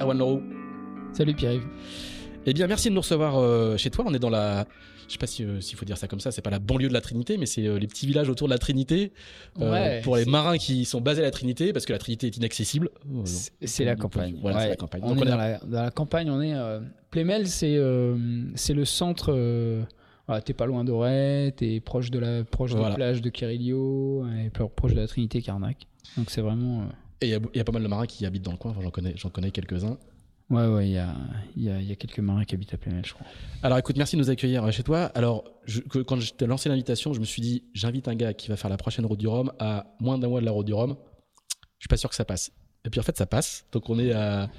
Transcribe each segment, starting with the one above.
Erwan Leroux. Salut Pierre-Yves. Eh bien, merci de nous recevoir euh, chez toi. On est dans la, je sais pas euh, s'il faut dire ça comme ça, c'est pas la banlieue de la Trinité, mais c'est euh, les petits villages autour de la Trinité pour les marins qui sont basés à la Trinité, parce que la Trinité est inaccessible. C'est la campagne. Voilà, c'est la campagne. On est dans, la, campagne. On est Plémel, c'est le centre. Voilà, t'es pas loin d'Auray, t'es proche de la proche de la plage de Kirilio, et proche de la Trinité Carnac. Donc c'est vraiment. Et il y, a pas mal de marins qui habitent dans le coin. j'en connais, quelques-uns. Ouais, ouais, il y a, y, a, y a, quelques marins qui habitent à Plémel, je crois. Alors écoute, merci de nous accueillir euh, chez toi. Alors, je, quand je t'ai lancé l'invitation, je me suis dit, j'invite un gars qui va faire la prochaine route du Rhum à moins d'un mois de la route du Rhum. Je suis pas sûr que ça passe. Et puis en fait, ça passe. Donc on est à,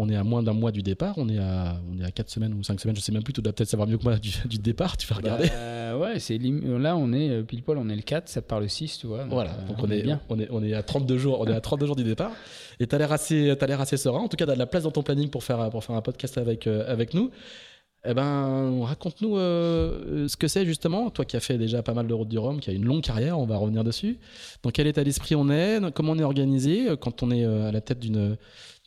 on est à moins d'un mois du départ, on est à, on est à 4 semaines ou 5 semaines, je sais même plus, tu dois peut-être savoir mieux que moi du, départ, tu vas regarder. Bah, ouais, c'est là on est euh, pile poil, on est le 4, ça part le 6, tu vois. voilà, donc on, est, bien. On est, on est à 32 jours, on est à 32 jours du départ et tu as l'air assez as l'air assez serein. En tout cas, tu as de la place dans ton planning pour faire pour faire un podcast avec euh, avec nous. Eh ben, raconte-nous euh, ce que c'est justement, toi qui as fait déjà pas mal de routes du Rhum, qui a une longue carrière, on va revenir dessus. Dans quel état d'esprit on est, comment on est organisé? Quand on est à la tête d'une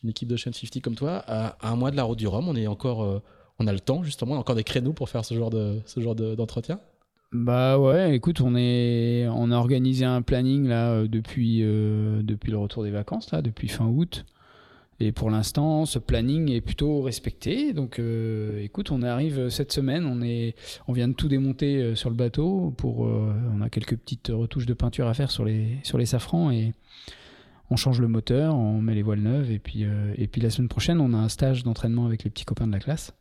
une équipe de chaîne 50 comme toi, à, un mois de la route du Rhum, on est encore, euh, on a le temps justement, encore des créneaux pour faire ce genre de ce genre d'entretien? bah ouais, écoute, on est, on a organisé un planning là euh, depuis euh, depuis le retour des vacances là, depuis fin août. Et pour l'instant, ce planning est plutôt respecté. Donc, écoute, on arrive cette semaine. On est, on vient de tout démonter sur le bateau. Pour, on a quelques petites retouches de peinture à faire sur les sur les safrans et on change le moteur, on met les voiles neuves, et puis, euh, et puis la semaine prochaine, on a un stage d'entraînement avec les petits copains de la classe,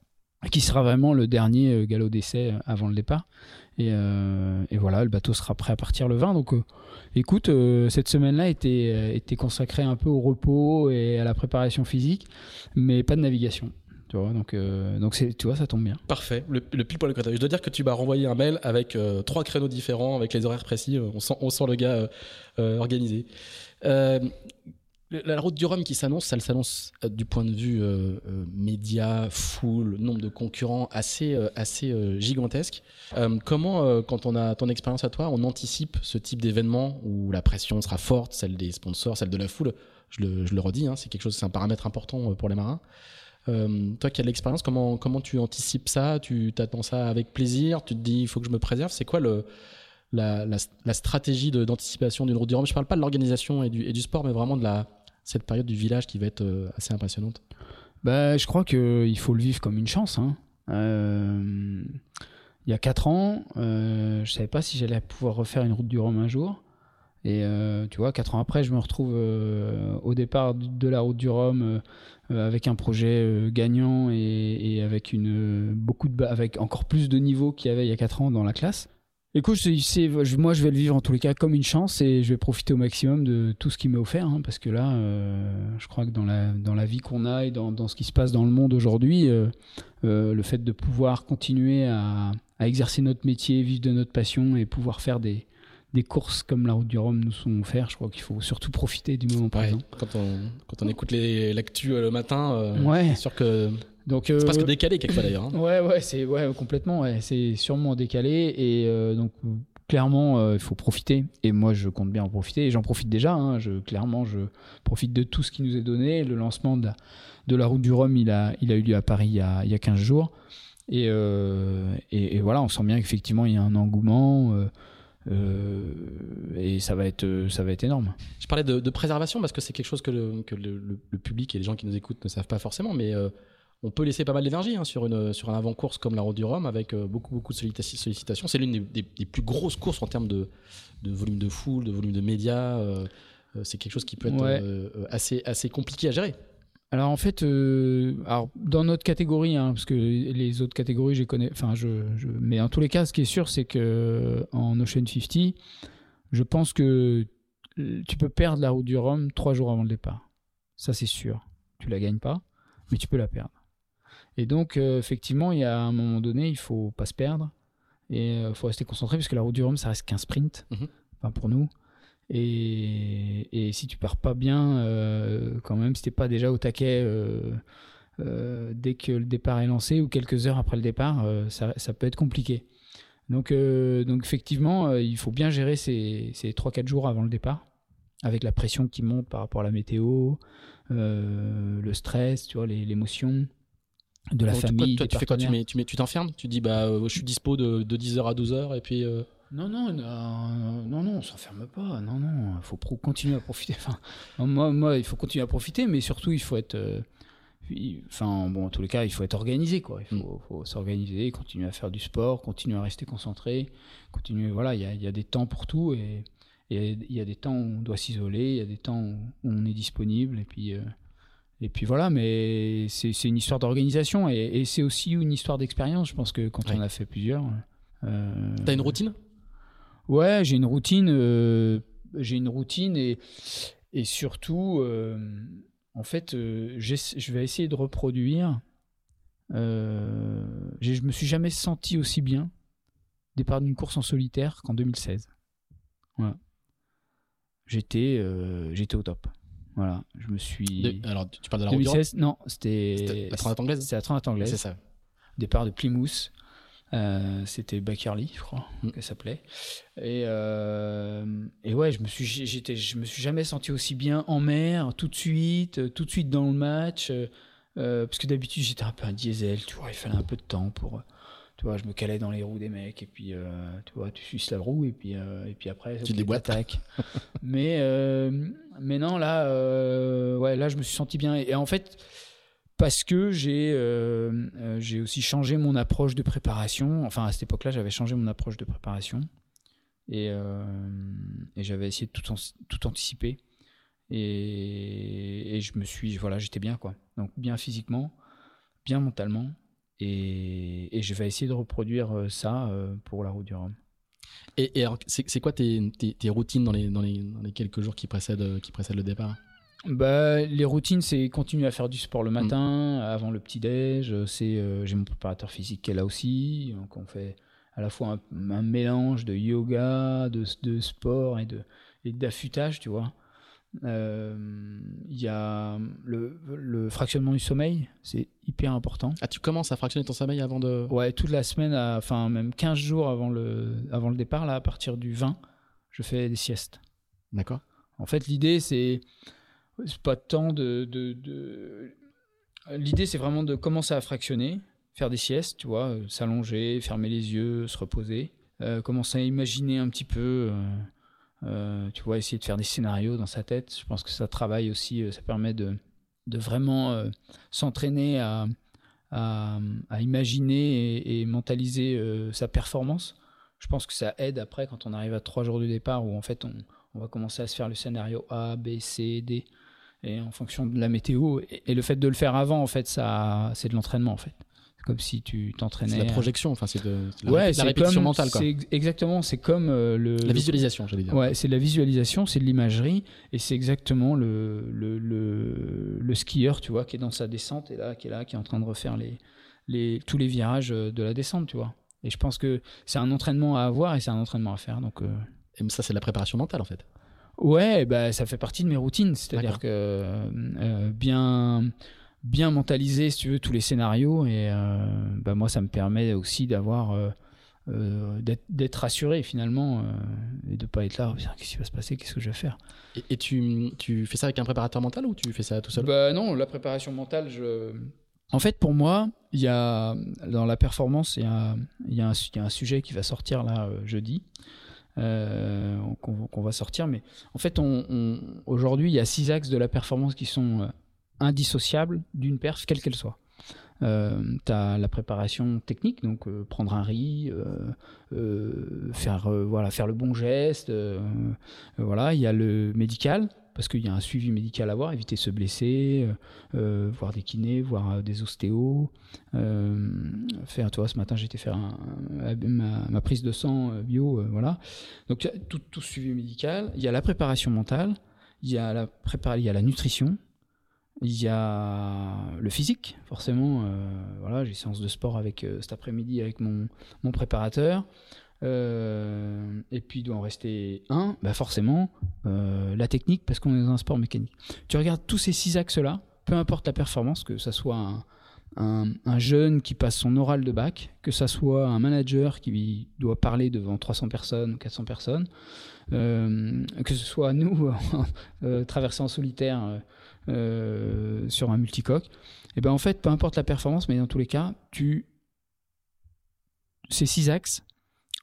qui sera vraiment le dernier euh, galop d'essai euh, avant le départ. Et, voilà, le bateau sera prêt à partir le 20. Donc écoute, cette semaine-là était, était consacrée un peu au repos et à la préparation physique, mais pas de navigation. Tu vois, donc, donc tu vois, ça tombe bien. Parfait. Le, le pile Je dois dire que tu m'as renvoyé un mail avec trois créneaux différents, avec les horaires précis. On sent, on sent le gars organisé. Euh, la route du Rhum qui s'annonce, ça s'annonce euh, du point de vue euh, média, foule, nombre de concurrents assez, assez gigantesque. comment, quand on a ton expérience à toi, on anticipe ce type d'événement où la pression sera forte, celle des sponsors, celle de la foule? Je le, je le redis, hein, c'est quelque chose, c'est un paramètre important pour les marins. toi qui as de l'expérience, comment, comment tu anticipes ça? Tu t'attends ça avec plaisir? Tu te dis, il faut que je me préserve? C'est quoi le, la, la, stratégie d'anticipation d'une route du Rhum. Je ne parle pas de l'organisation et du, et du, sport, mais vraiment de la, cette période du village qui va être euh, assez impressionnante. Bah, je crois qu'il faut le vivre comme une chance. Hein. Euh, il y a 4 ans, euh, je ne savais pas si j'allais pouvoir refaire une route du Rhum un jour. Et tu vois, 4 ans après, je me retrouve au départ de la route du Rhum avec un projet gagnant et, et, avec, une, beaucoup de, avec encore plus de niveau qu'il y avait il y a 4 ans dans la classe. Écoute, c'est, moi je vais le vivre en tous les cas comme une chance et je vais profiter au maximum de tout ce qui m'est offert hein, parce que là, euh, je crois que dans la, dans la vie qu'on a et dans, dans, ce qui se passe dans le monde aujourd'hui, euh, euh, le fait de pouvoir continuer à, à, exercer notre métier, vivre de notre passion et pouvoir faire des, des courses comme la route du Rhum nous sont offertes. Je crois qu'il faut surtout profiter du moment présent. Quand on, quand on écoute l'actu le matin, ouais. c'est sûr que donc c'est presque décalé quelquefois d'ailleurs. Hein. Ouais, ouais, c'est ouais, complètement. Ouais, c'est sûrement décalé et donc clairement, il faut profiter. Et moi, je compte bien en profiter. Et j'en profite déjà. Hein. Je, clairement, je profite de tout ce qui nous est donné. Le lancement de la, de la route du Rhum, il a, il a eu lieu à Paris il y a, il y a 15 jours. Euh, et, et, voilà, on sent bien qu'effectivement il y a un engouement. Euh, euh, et ça va être ça va être énorme. Je parlais de, préservation parce que c'est quelque chose que, le, que le, public et les gens qui nous écoutent ne savent pas forcément, mais on peut laisser pas mal d'énergie hein, sur une sur un avant-course comme la Route du Rhum avec beaucoup beaucoup de sollicitations. C'est l'une des, des, plus grosses courses en termes de, de volume de foule, de volume de médias. c'est quelque chose qui peut être assez assez compliqué à gérer. Alors en fait, euh, alors dans notre catégorie, hein, parce que les autres catégories, je connais, enfin je, je, mais en tous les cas, ce qui est sûr, c'est que en Ocean 50, je pense que tu peux perdre la route du Rhum trois jours avant le départ. Ça c'est sûr. Tu la gagnes pas, mais tu peux la perdre. Et donc euh, effectivement, il y a un moment donné, il faut pas se perdre et il euh, faut rester concentré parce que la route du Rhum, ça reste qu'un sprint. Mhm. Enfin pour nous. Et, et, si tu pars pas bien, euh, quand même, si t'es pas déjà au taquet dès que le départ est lancé ou quelques heures après le départ, ça, ça, peut être compliqué. Donc, donc effectivement, il faut bien gérer ces, ces 3-4 jours avant le départ, avec la pression qui monte par rapport à la météo, le stress, tu vois, l'émotion de la famille. Toi, tu fais quoi Tu t'enfermes tu, t'enfermes? Tu dis bah je suis dispo de, de 10h à 12h et puis. Non, non, non, non, non, on s'enferme pas. Non, non, il faut continuer à profiter. Enfin, moi, moi, il faut continuer à profiter, mais surtout, il faut être. Euh, enfin, bon, en tous les cas, il faut être organisé, quoi. Il faut, mm. s'organiser, continuer à faire du sport, continuer à rester concentré, continuer. Voilà, il y a, y a, des temps pour tout et il y a des temps où on doit s'isoler, il y a des temps où on est disponible et puis. Euh, et puis voilà, mais c'est une histoire d'organisation et, c'est aussi une histoire d'expérience. Je pense que quand on a fait plusieurs. Euh, T'as une routine? Ouais, j'ai une routine. Euh, j'ai une routine et, et surtout, euh, en fait, je vais essayer de reproduire. je me suis jamais senti aussi bien départ d'une course en solitaire qu'en 2016. Voilà. J'étais, j'étais au top. Voilà, je me suis. alors, tu parles de la 2016 Non, c'était. La Transat anglaise. C'est la Transat anglaise. C'est ça. Départ de Plymouth. Euh, c'était Bakerly, je crois, mm. qu'elle s'appelait. Et, euh, et ouais, je me suis, j'étais, je me suis jamais senti aussi bien en mer, tout de suite, euh, tout de suite dans le match. parce que d'habitude, j'étais un peu un diesel, tu vois, il fallait un peu de temps pour. Tu vois, je me calais dans les roues des mecs, et puis, tu vois, tu suces la roue, et puis, et puis après, tu déboîtes. mais, mais non, là, ouais, là, je me suis senti bien. et en fait, parce que euh, euh, j'ai aussi changé mon approche de préparation. Enfin, à cette époque-là, j'avais changé mon approche de préparation et, euh, j'avais essayé de tout, tout anticiper. Et, je me suis, voilà, j'étais bien quoi. Donc bien physiquement, bien mentalement, et, je vais essayer de reproduire ça pour la route du Rhum. Et, alors, c'est quoi tes, routines dans les, dans les, dans les quelques jours qui précèdent, qui précèdent le départ? Bah, les routines, c'est continuer à faire du sport le mm. matin, avant le petit-déj. C'est, euh, j'ai mon préparateur physique qui est là aussi. Donc, on fait à la fois un, mélange de yoga, de, de, sport et, de, et d'affûtage, tu vois. Il euh, y a le, le, fractionnement du sommeil, c'est hyper important. Ah, tu commences à fractionner ton sommeil avant de. Ouais, toute la semaine, enfin, même 15 jours avant le, avant le départ, là, à partir du 20, je fais des siestes. D'accord. En fait, l'idée, c'est c'est pas tant de. L'idée, c'est vraiment de commencer à fractionner, faire des siestes, tu vois, s'allonger, fermer les yeux, se reposer, euh, commencer à imaginer un petit peu, euh, tu vois, essayer de faire des scénarios dans sa tête. Je pense que ça travaille aussi, ça permet de, de vraiment s'entraîner à, à, imaginer et, et mentaliser sa performance. Je pense que ça aide après quand on arrive à trois jours de départ où en fait on, on va commencer à se faire le scénario A, B, C, D et en fonction de la météo. Et, le fait de le faire avant, en fait, ça, c'est de l'entraînement, en fait. Comme si tu t'entraînais. C'est la projection, enfin, c'est de, la, ouais, la répétition mentale, quoi. Exactement, c'est comme euh, le. La visualisation, j'allais dire. Ouais, c'est de la visualisation, c'est de l'imagerie, et c'est exactement le, le, le, le, skieur, tu vois, qui est dans sa descente, et là, qui est là, qui est en train de refaire les, les, tous les virages de la descente, tu vois. Et je pense que c'est un entraînement à avoir et c'est un entraînement à faire. Donc, euh, Et ça, c'est de la préparation mentale, en fait. Ouais, bah, ça fait partie de mes routines. C'est-à-dire que euh, bien, bien mentaliser, si tu veux, tous les scénarios. Et euh, bah, moi, ça me permet aussi d'avoir. Euh, d'être rassuré finalement et de pas être là qu'est-ce qui va se passer qu'est-ce que je vais faire? Et, tu, tu, fais ça avec un préparateur mental ou tu fais ça tout seul? Bah non la préparation mentale je en fait pour moi il y a dans la performance il y a, il y a, un, il y a un sujet qui va sortir là jeudi euh, qu'on va sortir. Mais en fait, on, aujourd'hui, il y a six axes de la performance qui sont euh, indissociables d'une perf, quelle qu'elle soit. Euh, tu as la préparation technique, donc prendre un riz, faire, voilà, faire le bon geste. voilà, il y a le médical, parce qu'il y a un suivi médical à avoir, éviter de se blesser, euh, euh, voir des kinés, voir euh, des ostéos. faire, toi, ce matin, été faire ma, prise de sang bio, voilà. Donc, tout, tout suivi médical. Il y a la préparation mentale, il y a la, il y a la nutrition, il y a le physique, forcément. voilà, j'ai séance de sport avec cet après-midi avec mon, préparateur. Euh, et puis il doit en rester un, bah forcément euh, la technique parce qu'on est dans un sport mécanique. Tu regardes tous ces six axes-là, peu importe la performance, que ça soit un, un, jeune qui passe son oral de bac, que ça soit un manager qui doit parler devant 300 personnes ou 400 personnes, euh, que ce soit nous euh, traversés en solitaire euh, sur un multicoque, et ben en fait, peu importe la performance, mais dans tous les cas, tu ces six axes,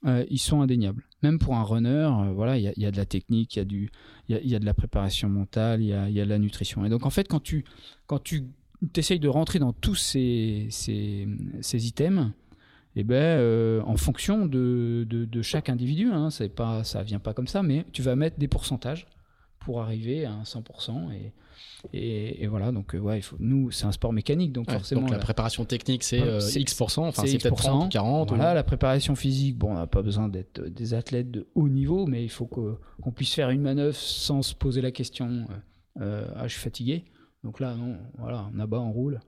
euh, ils sont indéniables. Même pour un runner, euh, voilà, il y, a de la technique, il y a du, il y, a, de la préparation mentale, il y a, y de la nutrition. Et donc en fait, quand tu, quand tu essayes de rentrer dans tous ces, ces, ces items, eh ben, en fonction de, de, chaque individu, hein, pas, ça vient pas comme ça, mais tu vas mettre des pourcentages pour arriver à un 100%. Et, et, voilà, donc euh, ouais, il faut, nous, c'est un sport mécanique, donc forcément. Donc la, préparation technique, c'est euh, X%, enfin c'est peut-être 30 ou 40. Voilà, la préparation physique, bon, on n'a pas besoin d'être des athlètes de haut niveau, mais il faut qu'on puisse faire une manœuvre sans se poser la question euh, ah, je suis fatigué. Donc là, non, voilà, on abat, on roule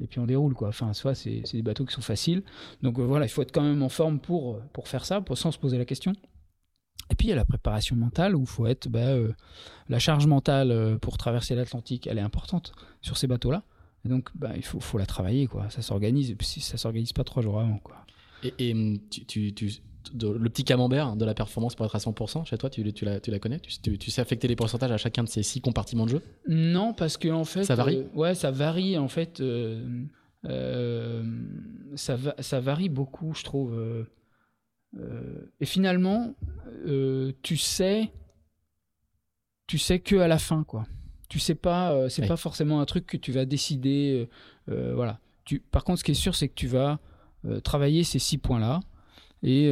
et puis on déroule quoi. Enfin, soit c'est des bateaux qui sont faciles. Donc voilà, il faut être quand même en forme pour, pour faire ça, pour, sans se poser la question. Et puis il y a la préparation mentale où il faut être. Bah, euh, la charge mentale euh, pour traverser l'Atlantique, elle est importante sur ces bateaux-là. Donc bah, il faut, faut la travailler, quoi. Ça s'organise, et puis ça s'organise pas trois jours avant, quoi. Et, hum, tu, tu, le petit camembert de la performance pour être à 100%, chez toi, tu, tu, la, tu la connais? Tu, tu, sais affecter les pourcentages à chacun de ces six compartiments de jeu? Non, parce que en fait. Ça varie? euh, Ouais, ça varie, en fait. ça, va, ça varie beaucoup, je trouve. Euh, et finalement, euh, tu sais, tu sais que à la fin, quoi. Tu sais pas, euh, c'est pas forcément un truc que tu vas décider. voilà. Tu, par contre, ce qui est sûr, c'est que tu vas travailler ces six points-là et,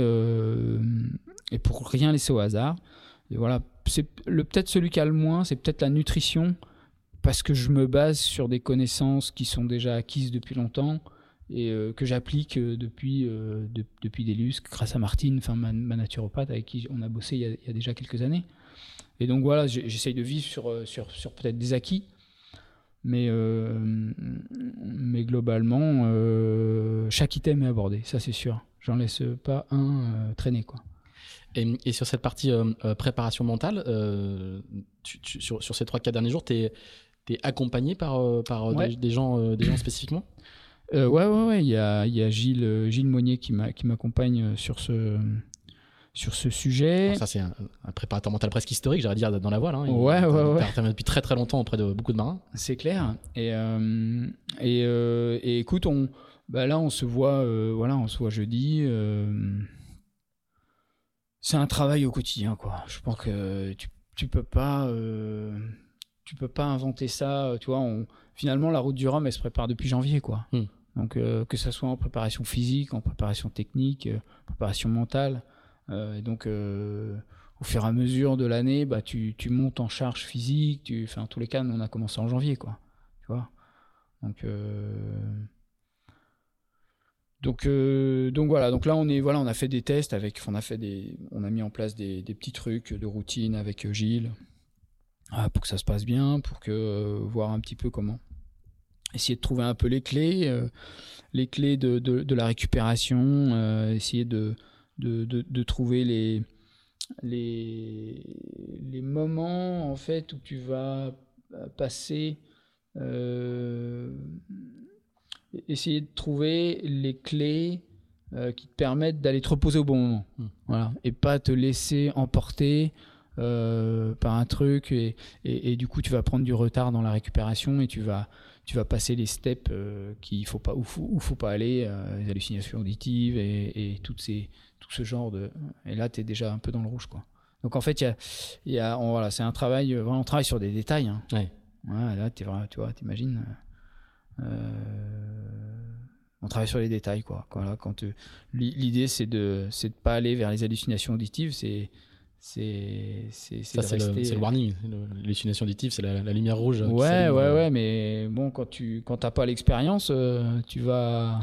et pour rien laisser au hasard. Et voilà, c'est le peut-être celui qui a le moins, c'est peut-être la nutrition parce que je me base sur des connaissances qui sont déjà acquises depuis longtemps et euh, que j'applique euh, depuis, euh, depuis Delus, grâce à Martine, enfin ma, naturopathe avec qui on a bossé il y a, déjà quelques années. Et donc voilà, j'essaye de vivre sur, sur, sur peut-être des acquis, mais, mais globalement, chaque item est abordé, ça c'est sûr. J'en laisse pas un traîner. Quoi. Et, et, sur cette partie préparation mentale, sur, sur, ces 3-4 derniers jours, tu es, accompagné par, par des, gens, des gens spécifiquement? euh, ouais, ouais, ouais. Il y a, y a Gilles, euh, Gilles Monnier qui m'accompagne euh, sur ce, sur ce sujet. ça, c'est un, préparateur mental presque historique, j'allais dire, dans la voile. Hein. ouais, ouais, ouais. depuis très très longtemps auprès de beaucoup de marins. C'est clair. Et, euh, et, euh, et, écoute, on, bah là, on se voit, voilà, on se voit jeudi. c'est un travail au quotidien, quoi. Je pense que tu, tu peux pas tu peux pas inventer ça. Tu vois, on, finalement, la route du Rhum, elle se prépare depuis janvier, quoi. Hmm. Donc, euh, que ça soit en préparation physique, en préparation technique, euh, préparation mentale. Euh, et donc, au fur et à mesure de l'année, bah, tu, montes en charge physique. Tu, enfin, en tous les cas, on a commencé en janvier, quoi. Tu vois? Donc, donc, donc voilà. Donc là, on est, voilà, on a fait des tests avec, on a fait des, on a mis en place des, petits trucs de routine avec Gilles. Ah, pour que ça se passe bien, pour que voir un petit peu comment. Essayer de trouver un peu les clés, euh, les clés de, de, la récupération, euh, essayer de, de, de, trouver les, les, les moments en fait où tu vas passer, essayer de trouver les clés qui te permettent d'aller te reposer au bon moment. Hmm. Voilà. Et pas te laisser emporter euh, par un truc et, et, du coup tu vas prendre du retard dans la récupération et tu vas tu vas passer les steps euh, qu'il faut pas où faut, faut pas aller euh, les hallucinations auditives et, et toutes ces tout ce genre de et là tu es déjà un peu dans le rouge quoi donc en fait y a, y a voilà c'est un travail vraiment on travaille sur des détails hein. ouais. là es, tu vois t'imagines on travaille sur les détails quoi quand l'idée c'est de c'est de pas aller vers les hallucinations auditives c'est c'est c'est le, warning. L'hallucination auditive c'est la, lumière rouge ouais ouais ouais mais bon quand tu quand t'as pas l'expérience euh, tu vas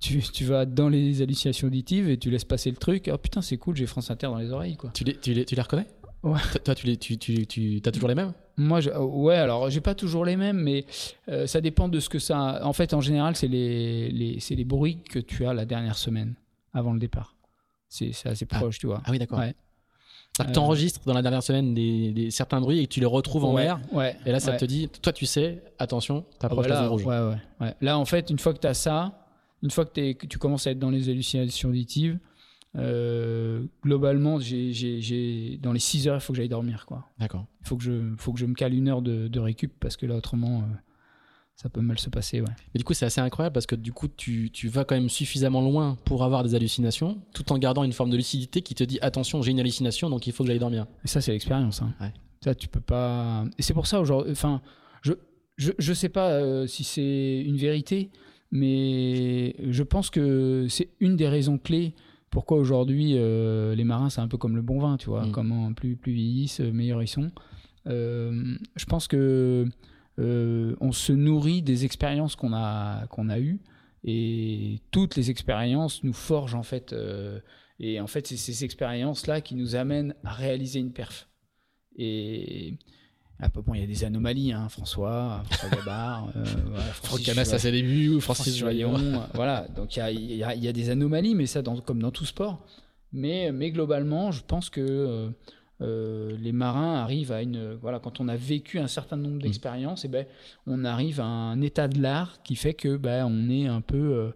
tu, tu, vas dans les hallucinations auditives et tu laisses passer le truc. Oh putain c'est cool j'ai France Inter dans les oreilles quoi. Tu les, tu les, tu les reconnais? Ouais. Toi tu les tu, tu, tu as toujours les mêmes? Moi je, ouais alors j'ai pas toujours les mêmes mais euh, ça dépend de ce que ça en fait en général c'est les, les c'est les bruits que tu as la dernière semaine avant le départ. C'est assez ah. proche tu vois. Ah oui d'accord. Ouais. Tu enregistres dans la dernière semaine des, certains bruits et que tu les retrouves en mer. Ouais, et là, ça te dit, toi, tu sais, attention, t'approches la zone rouge. Là, en fait, une fois que tu as ça, une fois que, que, tu commences à être dans les hallucinations auditives, euh, globalement, j'ai, dans les 6 heures, il faut que j'aille dormir. D'accord. Il faut, que je, faut que je me cale une heure de, de récup parce que là, autrement. Euh, ça peut mal se passer, ouais. Mais du coup, c'est assez incroyable parce que du coup, tu, tu, vas quand même suffisamment loin pour avoir des hallucinations, tout en gardant une forme de lucidité qui te dit attention, j'ai une hallucination, donc il faut que j'aille dormir. Et ça, c'est l'expérience. Hein. Ça, tu peux pas. Et c'est pour ça aujourd'hui. Enfin, je, je, je sais pas euh, si c'est une vérité, mais je pense que c'est une des raisons clés pourquoi aujourd'hui euh, les marins, c'est un peu comme le bon vin, tu vois. Mm. Comment plus plus vieillissent, meilleurs ils sont. Euh, je pense que on se nourrit des expériences qu'on a, qu'on a eues. Et toutes les expériences nous forgent en fait. Euh, et en fait, c'est ces expériences-là qui nous amènent à réaliser une perf. Et bon, il y a des anomalies, hein, François, François Gabard, euh, voilà, Francis à ses débuts, Francis, Joyon, voilà. Donc il y a, y a, des anomalies, mais ça, dans, comme dans tout sport. Mais, mais globalement, je pense que euh, les marins arrivent à une voilà quand on a vécu un certain nombre mm. d'expériences et eh ben on arrive à un état de l'art qui fait que ben on est un peu euh,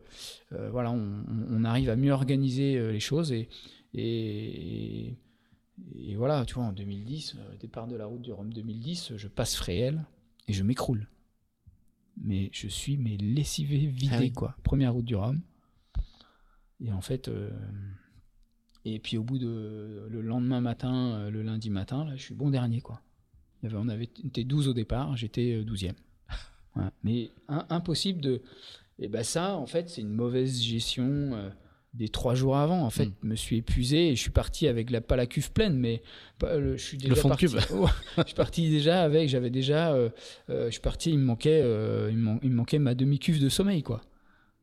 euh, voilà on, arrive à mieux organiser les choses et, et, voilà tu vois en 2010 départ de la route du Rhum 2010 je passe Fréhel et je m'écroule. Mais je suis mais lessivé vidé ah quoi. Première route du Rhum. Et en fait et puis au bout de le lendemain matin, euh, le lundi matin, là, je suis bon dernier quoi. Il y avait, on avait été 12 au départ, j'étais 12e. Euh, Mais impossible de. Et ben ça, en fait, c'est une mauvaise gestion euh, des trois jours avant. En fait, hmm. je me suis épuisé et je suis parti avec la pas la cuve pleine, mais je suis déjà le fond parti, de cuve. je suis parti déjà avec. J'avais déjà. je suis parti. Il me manquait. il, me manquait ma demi cuve de sommeil quoi.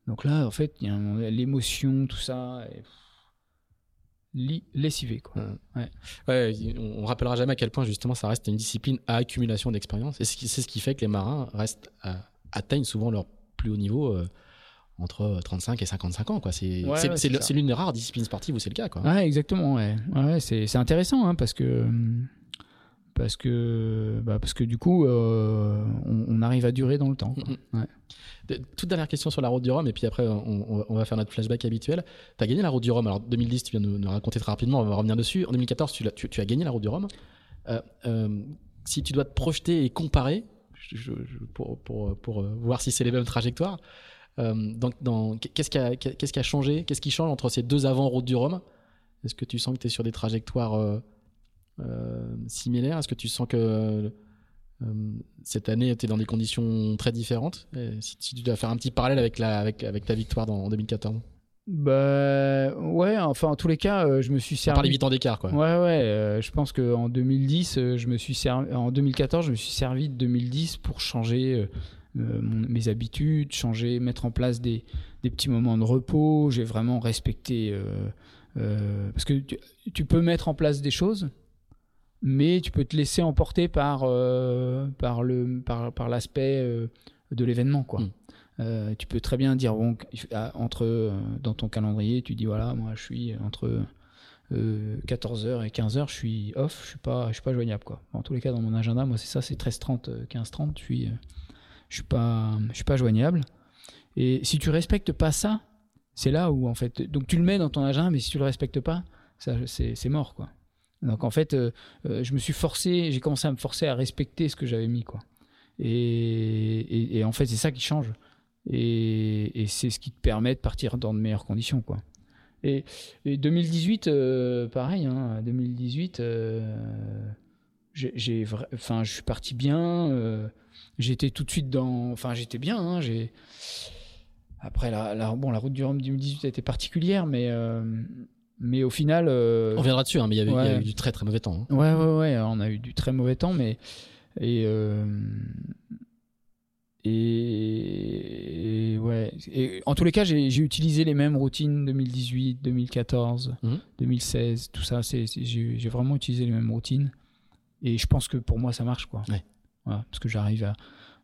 Donc là, en fait, il y a l'émotion, tout ça. Et, lessivé. Quoi. Ouais. Ouais, on rappellera jamais à quel point justement ça reste une discipline à accumulation d'expérience. Et c'est ce qui fait que les marins restent, atteignent souvent leur plus haut niveau euh, entre 35 et 55 ans. C'est c'est l'une des rares disciplines sportives où c'est le cas. Quoi. Ouais, exactement. Ouais. Ouais, c'est intéressant hein, parce que hum, parce que, bah parce que du coup, euh, on, arrive à durer dans le temps. Toute dernière question sur la route du Rhum, et puis après, on, va faire notre flashback habituel. Tu as gagné la route du Rhum. Alors, 2010, tu viens de nous, raconter très rapidement, on va revenir dessus. En 2014, tu, tu, tu as gagné la route du Rhum. Euh, euh, si tu dois te projeter et comparer, pour, pour, pour, voir si c'est les mêmes trajectoires, donc, qu'est-ce qui, a, a changé? Qu'est-ce qui change entre ces deux avant route du Rhum? Est-ce que tu sens que tu es sur des trajectoires similaire Est-ce que tu sens que euh, cette année, tu es dans des conditions très différentes? Si, tu dois faire un petit parallèle avec, la, avec, avec ta victoire dans, en 2014 bah ouais, enfin en tous les cas, euh, je me suis servi. Par les 8 ans d'écart, quoi. Ouais, ouais. je pense que en 2010, je me suis servi. En 2014, je me suis servi de 2010 pour changer mes habitudes, changer, mettre en place des, des petits moments de repos. J'ai vraiment respecté parce que tu, tu, peux mettre en place des choses, mais tu peux te laisser emporter par, euh, par, le, par, par l'aspect euh, de l'événement. Quoi. Mm. Euh, tu peux très bien dire, bon, ah, entre, dans ton calendrier, tu dis, voilà, moi je suis entre 14h et 15h, je suis off, je suis pas, je suis pas joignable quoi. En tous les cas, dans mon agenda, moi c'est ça, c'est 13h30, 15h30, je suis, je suis pas, je suis pas joignable. Et si tu respectes pas ça, c'est là où en fait, donc tu le mets dans ton agenda, mais si tu le respectes pas, ça c'est mort quoi. Donc en fait, je me suis forcé, j'ai commencé à me forcer à respecter ce que j'avais mis quoi. Et, en fait, c'est ça qui change. Et, c'est ce qui te permet de partir dans de meilleures conditions, quoi. Et, 2018, euh, pareil, hein, 2018, euh, j'ai, je suis parti bien. Euh, j'étais tout de suite dans, enfin, j'étais bien. Hein, j'ai après la, bon, la route du Rhum 2018 a été particulière, mais mais au final, on reviendra dessus. Hein, mais il y, avait, eu du très très mauvais temps. Hein. Ouais, ouais, ouais. On a eu du très mauvais temps, mais et et, ouais. Et en tous les cas, j'ai utilisé les mêmes routines 2018, 2014, 2016, tout ça. J'ai vraiment utilisé les mêmes routines. Et je pense que pour moi, ça marche, quoi. parce que j'arrive à,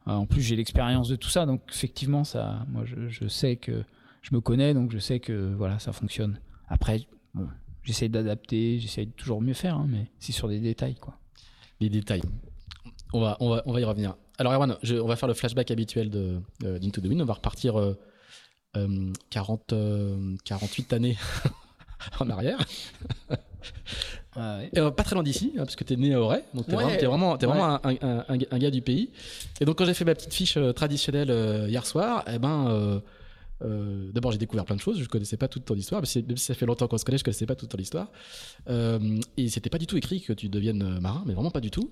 En plus, j'ai l'expérience de tout ça, donc effectivement, ça. Moi, je, sais que je me connais, donc je sais que voilà, ça fonctionne. Après, bon, j'essaie d'adapter, j'essaie de toujours mieux faire, hein, mais c'est sur des détails, quoi. Les détails. On va, on va, on va y revenir. Alors Erwan, on va faire le flashback habituel de d'Into the Wind. On va repartir 40, euh, 48 euh, années en arrière. Ah Et pas très loin d'ici, hein, parce que tu es né à Auray, donc tu es, vraiment, es vraiment un, gars du pays. Et donc quand j'ai fait ma petite fiche euh, traditionnelle hier soir, eh ben, d'abord j'ai découvert plein de choses, je connaissais pas toute ton histoire, même si ça fait longtemps qu'on se connaît, je connaissais pas toute ton histoire. et c'était pas du tout écrit que tu deviennes marin, mais vraiment pas du tout.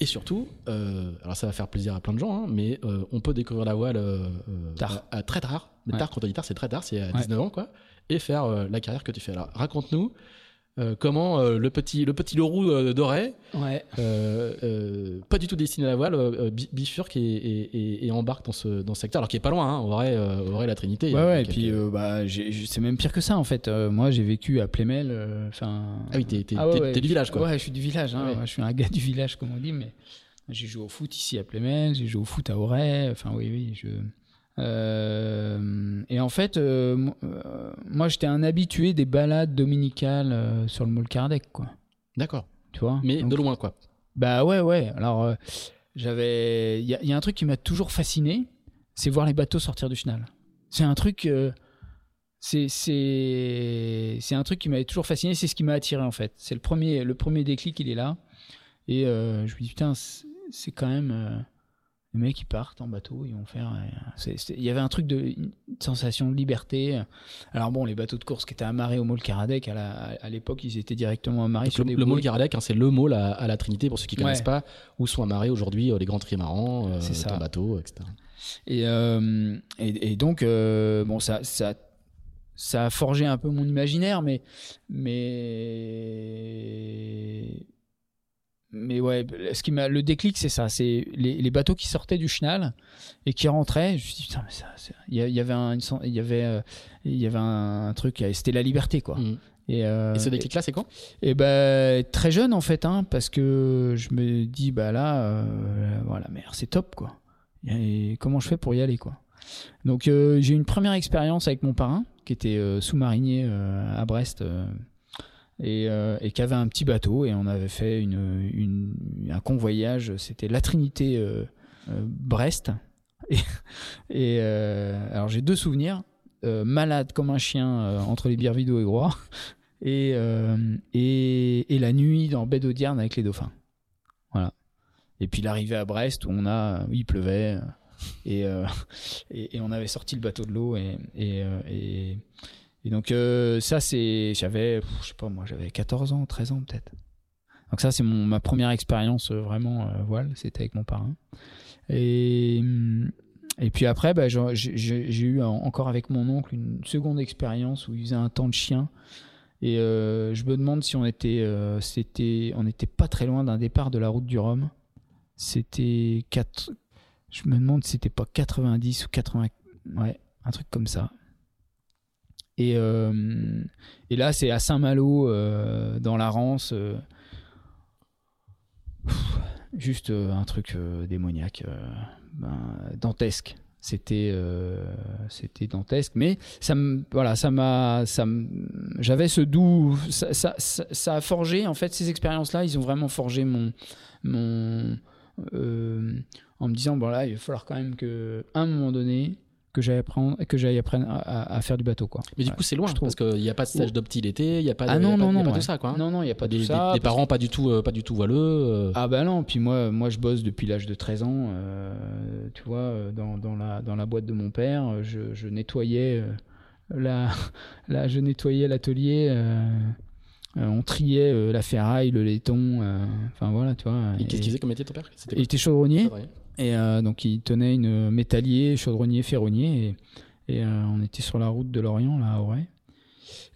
Et surtout, euh, alors ça va faire plaisir à plein de gens, hein, mais euh, on peut découvrir la voile euh, tard. À, très tard. Mais tard, quand on dit tard, c'est très tard, c'est à 19 ans, quoi. Et faire la carrière que tu fais. Alors raconte-nous comment le petit le petit Leroux doré, pas du tout destiné à la voile, bifurque et, et, embarque dans ce dans ce secteur, alors qu'il est pas loin, hein, aurait aurait la Trinité. Ouais, ouais. Et puis bah, c'est même pire que ça en fait. moi, j'ai vécu à Plémel. Enfin. ah oui, t'es ah du village quoi. Ouais, je suis du village. Hein, je suis un gars du village comme on dit, mais j'ai joué au foot ici à Plémel, j'ai joué au foot à Auray. Enfin oui, oui, je. Euh, et en fait, euh, euh, moi, j'étais un habitué des balades dominicales sur le Mol Kardec, quoi. D'accord. Tu vois Mais de loin, quoi. Bah ouais, ouais. Alors, j'avais. Il y, a un truc qui m'a toujours fasciné, c'est voir les bateaux sortir du chenal. C'est un truc. c'est c'est un truc qui m'avait toujours fasciné. C'est ce qui m'a attiré, en fait. C'est le premier, le premier déclic, il est là. Et je me dis, putain, c'est quand même les mecs ils partent en bateau, ils vont faire. Euh, il y avait un truc de une sensation de liberté. Alors bon, les bateaux de course qui étaient amarrés au môle Karadec à l'époque, ils étaient directement amarrés sur le, des le môle Karadec, hein, c'est le môle à, la Trinité pour ceux qui ne connaissent pas, où sont amarrés aujourd'hui euh, les grands trimarans, euh, en bateau, etc. Et, euh, et, donc bon, ça, ça ça a forgé un peu mon imaginaire, mais mais mais ouais, ce qui m'a le déclic, c'est ça, c'est les, bateaux qui sortaient du chenal et qui rentraient. Je me suis dit putain, mais ça, il y, avait un, il y avait, euh, il y avait un, truc, c'était la liberté quoi. Mm. Euh, et, ce déclic-là, c'est quand? Et ben très jeune en fait, hein, parce que je me dis bah là, euh, voilà, mer, c'est top quoi. Et comment je fais pour y aller quoi? Donc j'ai une première expérience avec mon parrain qui était sous-marinier à Brest et, euh, qui avait un petit bateau et on avait fait une, un convoyage. C'était la Trinité euh, euh Brest. Et, euh, alors j'ai deux souvenirs malade comme un chien entre les bières vidéo et Groix et, et, la nuit dans baie d'Audierne avec les dauphins. Voilà. Et puis l'arrivée à Brest où on a, il pleuvait et, et, on avait sorti le bateau de l'eau et, et, donc euh, ça c'est j'avais je sais pas moi j'avais 14 ans, 13 ans peut-être. Donc ça c'est ma première expérience euh, vraiment euh, voile, c'était avec mon parrain. Et hum, et puis après bah, j'ai eu encore avec mon oncle une seconde expérience où il faisait un temps de chien. Et je me demande si on était c'était on n'était pas très loin d'un départ de la route du Rhum. C'était 4 je me demande si c'était pas 90 ou 80 ouais, un truc comme ça. Et, euh, et là, c'est à Saint-Malo, euh, dans la Rance. Euh, juste un truc démoniaque, ben, dantesque. c'était c'était dantesque mais ça me voilà ça m'a ça j'avais ce doux ça, ça, a forgé en fait ces expériences là ils ont vraiment forgé mon mon en me disant bon là il va falloir quand même que à un moment donné que j'aille apprendre que j'aille apprendre à, faire du bateau quoi. Mais du coup c'est loin parce qu'il n'y a pas de stage d'opti l'été, il n'y a pas de, ah non, non, non, pas, tout ça quoi. Non non, il y a pas de ça. Des, parents pas du tout euh, pas du tout voileux. Euh. Ah bah non, puis moi moi je bosse depuis l'âge de 13 ans euh, tu vois dans, dans, la dans la boîte de mon père, je, je nettoyais la, la je nettoyais l'atelier on triait la ferraille, le laiton, enfin voilà, tu vois. Et, qu'est-ce qu'il faisait comme métier ton père? Il était chaudronnier. Et euh, donc il tenait une métallier, chaudronnier, ferronnier, et, et euh, on était sur la route de Lorient, là, à Auray.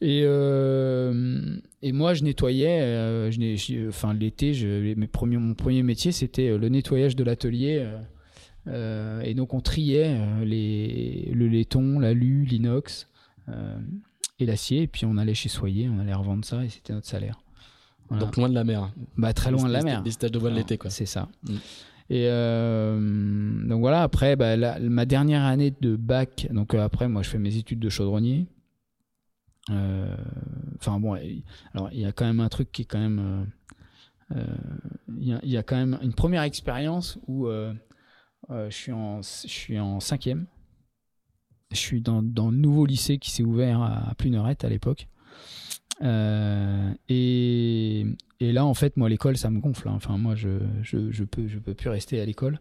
Et, euh, et moi, je nettoyais, je, enfin l'été, mes premiers, mon premier métier, c'était le nettoyage de l'atelier. et donc on triait les, le laiton, l'alu, l'inox et l'acier, et puis on allait chez Soyer, on allait revendre ça, et c'était notre salaire. Donc loin de la mer. Bah très loin de la mer. Des stages de voile l'été, quoi. C'est ça. Mm. Et euh, donc voilà, après, bah, ma dernière année de bac, donc euh, après, moi, je fais mes études de chaudronnier. Euh, enfin bon, alors il y a quand même un truc qui est quand même. Il y, a quand même une première expérience où je, suis en, je suis cinquième. Je suis dans, dans le nouveau lycée qui s'est ouvert à, à Plunerette à l'époque. Euh, et, et, là, en fait, moi, l'école, ça me gonfle. Hein. Enfin, moi, je, je, je, peux, je peux plus rester à l'école.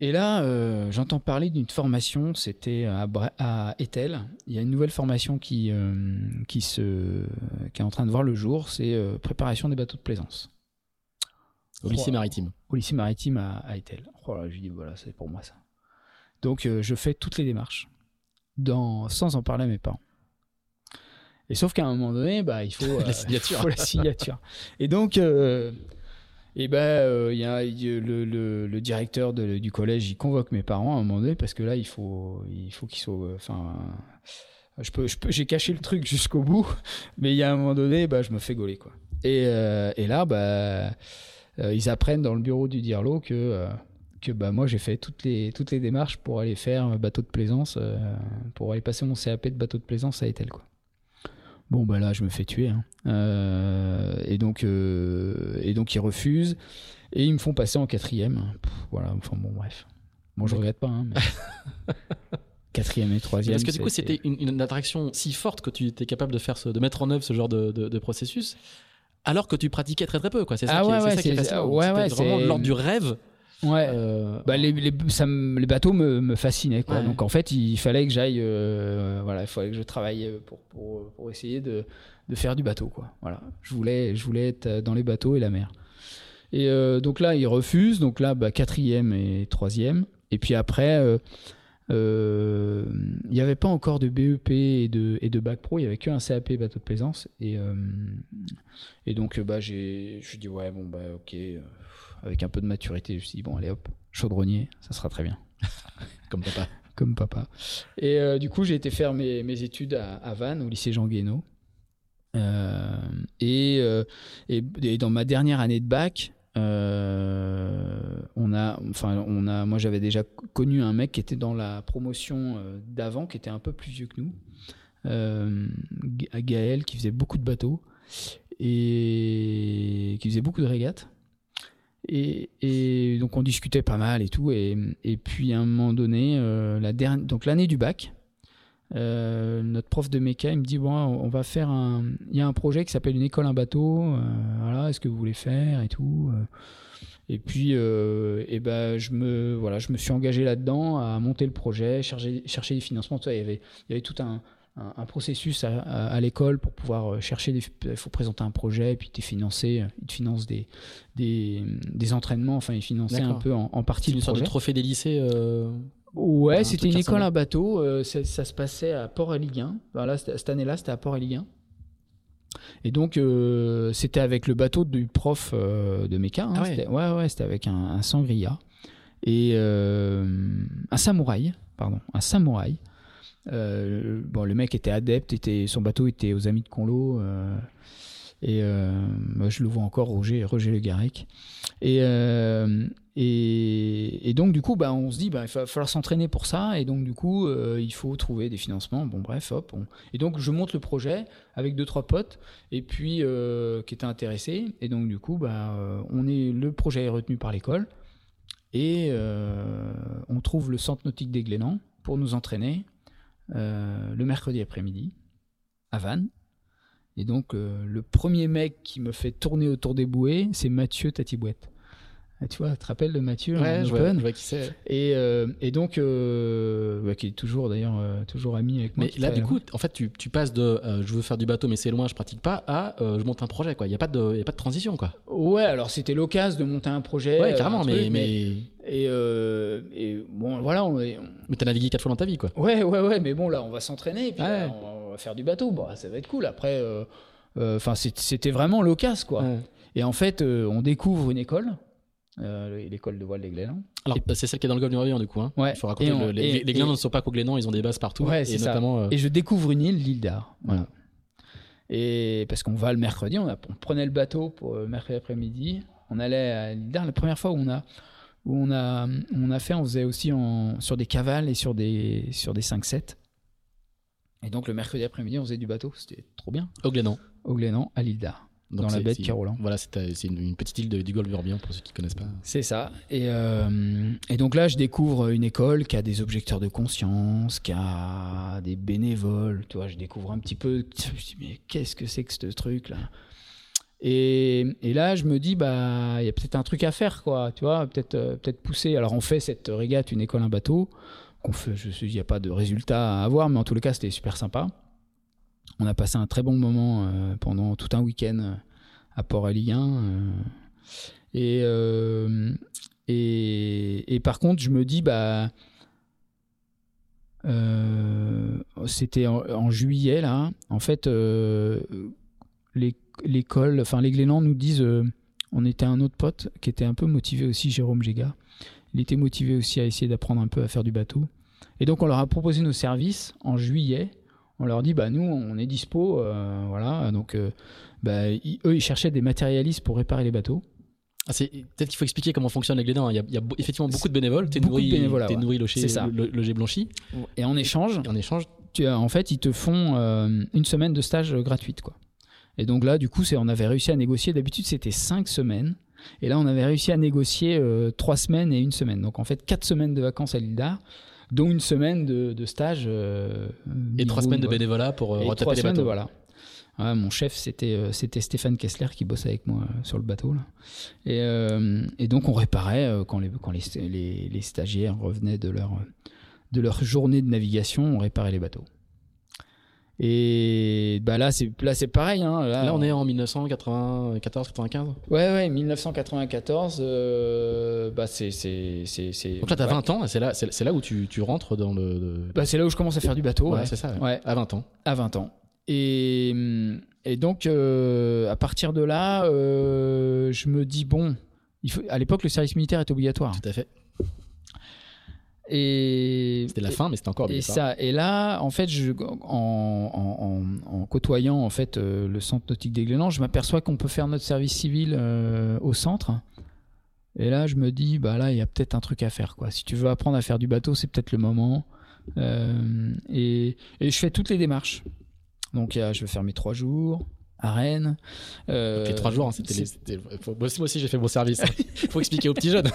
Et là, euh, j'entends parler d'une formation, c'était à, à Etel. Il y a une nouvelle formation qui, euh, qui, se, qui est en train de voir le jour, c'est préparation des bateaux de plaisance. Au lycée maritime. Au lycée maritime à, à Etel. Oh là, je dis, voilà, c'est pour moi ça. Donc, je fais toutes les démarches, dans, sans en parler à mes parents. Et sauf qu'à un moment donné, bah, il faut, la, euh, signature. faut la signature. Et donc, euh, et ben, il y a le, le, le directeur de, du collège, il convoque mes parents à un moment donné parce que là, il faut, il faut qu'ils soient, enfin, je peux, je peux, j'ai caché le truc jusqu'au bout, mais il y a un moment donné, bah, je me fais gauler, quoi. Et, et là, bah, ils apprennent dans le bureau du Dirlo que que bah moi j'ai fait toutes les toutes les démarches pour aller faire bateau de plaisance pour aller passer mon CAP de bateau de plaisance à Etel quoi. Bon, bah là, je me fais tuer. Hein. Euh, et, donc, euh, et donc, ils refusent. Et ils me font passer en quatrième. voilà, enfin bon, bref. Bon, je regrette pas. Hein, quatrième et troisième. Parce que du coup, c'était une, attraction si forte que tu étais capable de faire ce, de mettre en œuvre ce genre de, de, processus, alors que tu pratiquais très très peu. C'est ça, ah qui, ouais, ça qui est. Ouais, ouais, vraiment l'ordre du rêve. Ouais. Euh, bah, les, les, ça les, bateaux me, me fascinaient. Quoi. Donc en fait, il fallait que j'aille, euh, voilà, il fallait que je travaille pour, pour, pour essayer de, de, faire du bateau. Quoi. Voilà. Je voulais, je voulais être dans les bateaux et la mer. Et euh, donc là, ils refusent. Donc là, bah, quatrième et troisième. Et puis après, il n'y avait pas encore de BEP et de, et de bac pro. Il y avait qu'un CAP bateau de plaisance. Et, et donc, bah, je dis ouais, bon bah ok avec un peu de maturité, je me suis dit, bon, allez hop, chaudronnier, ça sera très bien. Comme papa. Comme papa. Et euh, du coup, j'ai été faire mes, mes études à, Vannes, au lycée Jean Guénaud. Euh, et, euh, et, et, dans ma dernière année de bac, on a, enfin, on a, moi j'avais déjà connu un mec qui était dans la promotion d'avant, qui était un peu plus vieux que nous, Gaël, qui faisait beaucoup de bateaux et qui faisait beaucoup de régates. Et, donc on discutait pas mal et tout. Et, puis à un moment donné, euh, la dernière, donc l'année du bac, euh, notre prof de méca, il me dit bon, on va faire un. Il y a un projet qui s'appelle une école un bateau. Euh, voilà, est-ce que vous voulez faire et tout. Et puis, et ben, je me voilà, je me suis engagé là-dedans à monter le projet, chercher, des financements. il y avait, il y avait tout un, un, processus à, l'école pour pouvoir euh, chercher des. Il faut présenter un projet, et puis tu es financé. Ils te financent des, des, des entraînements, enfin, ils finançaient un peu en, partie une sorte de trophée des lycées euh, Ouais, c'était une école à bateau. Euh, ça, se passait à Port-Éliguin. Voilà, cette année-là, c'était à Port-Éliguin. Et donc, c'était avec le bateau du prof de méca. Hein, ah ouais. ouais, c'était avec un, un, sangria et un samouraï, pardon, un samouraï. Euh, bon, le mec était adepte, était, son bateau était aux Amis de Conlo. Euh, Et moi, je le vois encore, Roger, Roger Le Garec. Et, et, donc, du coup, bah, on se dit, bah, il va falloir s'entraîner pour ça. Et donc, du coup, il faut trouver des financements. Bon, bref, hop. Et donc, je monte le projet avec deux, trois potes, et puis, qui étaient intéressés. Et donc, du coup, bah, on est, le projet est retenu par l'école. Et on trouve le centre nautique des Glénans pour nous entraîner le mercredi après-midi à Vannes. Et donc, euh, le premier mec qui me fait tourner autour des bouées, c'est Mathieu Tatibouette. Ah, tu vois, tu te rappelles de Mathieu Ouais, je vois, je vois, qui c'est. Et, euh, et donc, euh, qui est toujours d'ailleurs toujours ami avec moi. Mais là, du coup, en fait, tu, tu passes de je veux faire du bateau, mais c'est loin, je pratique pas, à je monte un projet. Il n'y a, pas de, a pas de transition. quoi. Ouais, alors c'était l'occasion de monter un projet. Ouais, carrément, mais, mais, Et, et, bon, voilà. On, Mais t'as navigué quatre fois dans ta vie, quoi. Ouais, ouais, ouais, mais bon, là, on va s'entraîner. Puis faire du bateau, bon, ça va être cool. Après, euh, euh, enfin, c'était vraiment l'occasion, quoi. Et en fait, euh, on découvre une école, l'école de voile des Glénans. Alors, bah, c'est celle qui est dans le golfe du Morbihan, du coup. Hein. Ouais. Il faut raconter. les, les Glénans ne sont pas qu'au Glénan, ils ont des bases partout. Ouais, et, notamment, et je découvre une île, l'île d'Ar. Voilà. Et parce qu'on va le mercredi, on, a, on prenait le bateau pour mercredi après-midi. On allait à l'île d'Ar. La première fois où on a, où on a, on a fait, on faisait aussi en, sur des cavales et sur des, sur des 5-7. Et donc le mercredi après-midi, on faisait du bateau, c'était trop bien. Au Glénan. Au Glénan, à l'île d'Ar, dans la baie de Kérolan. Voilà, c'est une, petite île du golfe Morbihan pour ceux qui ne connaissent pas. C'est ça. Et, euh, et, donc là, je découvre une école qui a des objecteurs de conscience, qui a des bénévoles. Tu vois, je découvre un petit peu. Je me dis, mais qu'est-ce que c'est que ce truc-là? Et, et, là, je me dis, bah, il y a peut-être un truc à faire, quoi. Tu vois, peut-être euh, peut-être pousser. Alors, on fait cette régate, une école, un bateau il n'y a pas de résultat à avoir, mais en tous les cas, c'était super sympa. On a passé un très bon moment euh, pendant tout un week-end euh, à Port-Alien. Euh, et, et, par contre, je me dis, bah, c'était en, juillet, là. En fait, l'école, enfin, les Glénans nous disent, on était un autre pote qui était un peu motivé aussi, Jérôme Géga. Il était motivé aussi à essayer d'apprendre un peu à faire du bateau. Et donc on leur a proposé nos services en juillet. On leur dit bah nous on est dispo, euh, voilà. Donc euh, bah, eux ils cherchaient des matérialistes pour réparer les bateaux. Ah, peut-être qu'il faut expliquer comment fonctionne les Glénans. Il y, a, il y a effectivement beaucoup de bénévoles. T'es nourri, es nourri logé, logé, blanchi. Et en échange, en échange, tu en fait ils te font euh, une semaine de stage gratuite quoi. Et donc là du coup on avait réussi à négocier. D'habitude c'était cinq semaines. Et là, on avait réussi à négocier trois semaines et une semaine. Donc en fait, quatre semaines de vacances à l'île d'Ar dont une semaine de, stage. Euh, et trois semaines de bénévolat pour euh, retaper les bateaux. voilà. mon chef, c'était euh, c'était Stéphane Kessler qui bossait avec moi sur le bateau. Là. Et, et donc, on réparait quand, les, quand les, les, stagiaires revenaient de leur, de leur journée de navigation, on réparait les bateaux. Et bah là, c'est là, c'est pareil. Hein, là, on est en 1994, 95. Ouais, ouais, 1994. Euh, bah c'est, c'est, c'est, Donc là, t'as 20 ans. C'est là, c'est, là où tu, tu, rentres dans le. Bah c'est là où je commence à faire du bateau. Ouais, c'est ça. Ouais. À 20 ans. À 20 ans. Et, et donc, euh, à partir de là, euh, je me dis bon, il faut. À l'époque, le service militaire est obligatoire. Tout à fait. Et c'était la fin, mais c'était encore et ça. Et là, en fait, je, en, côtoyant en fait euh, le centre nautique des Glénans, je m'aperçois qu'on peut faire notre service civil euh, au centre. Et là, je me dis, bah là, il y a peut-être un truc à faire, quoi. Si tu veux apprendre à faire du bateau, c'est peut-être le moment. Euh, et, et, je fais toutes les démarches. Donc, je vais faire mes trois jours à Rennes. Euh, les trois jours, hein, c'était, moi aussi, j'ai fait mon service. Il faut expliquer aux petits jeunes.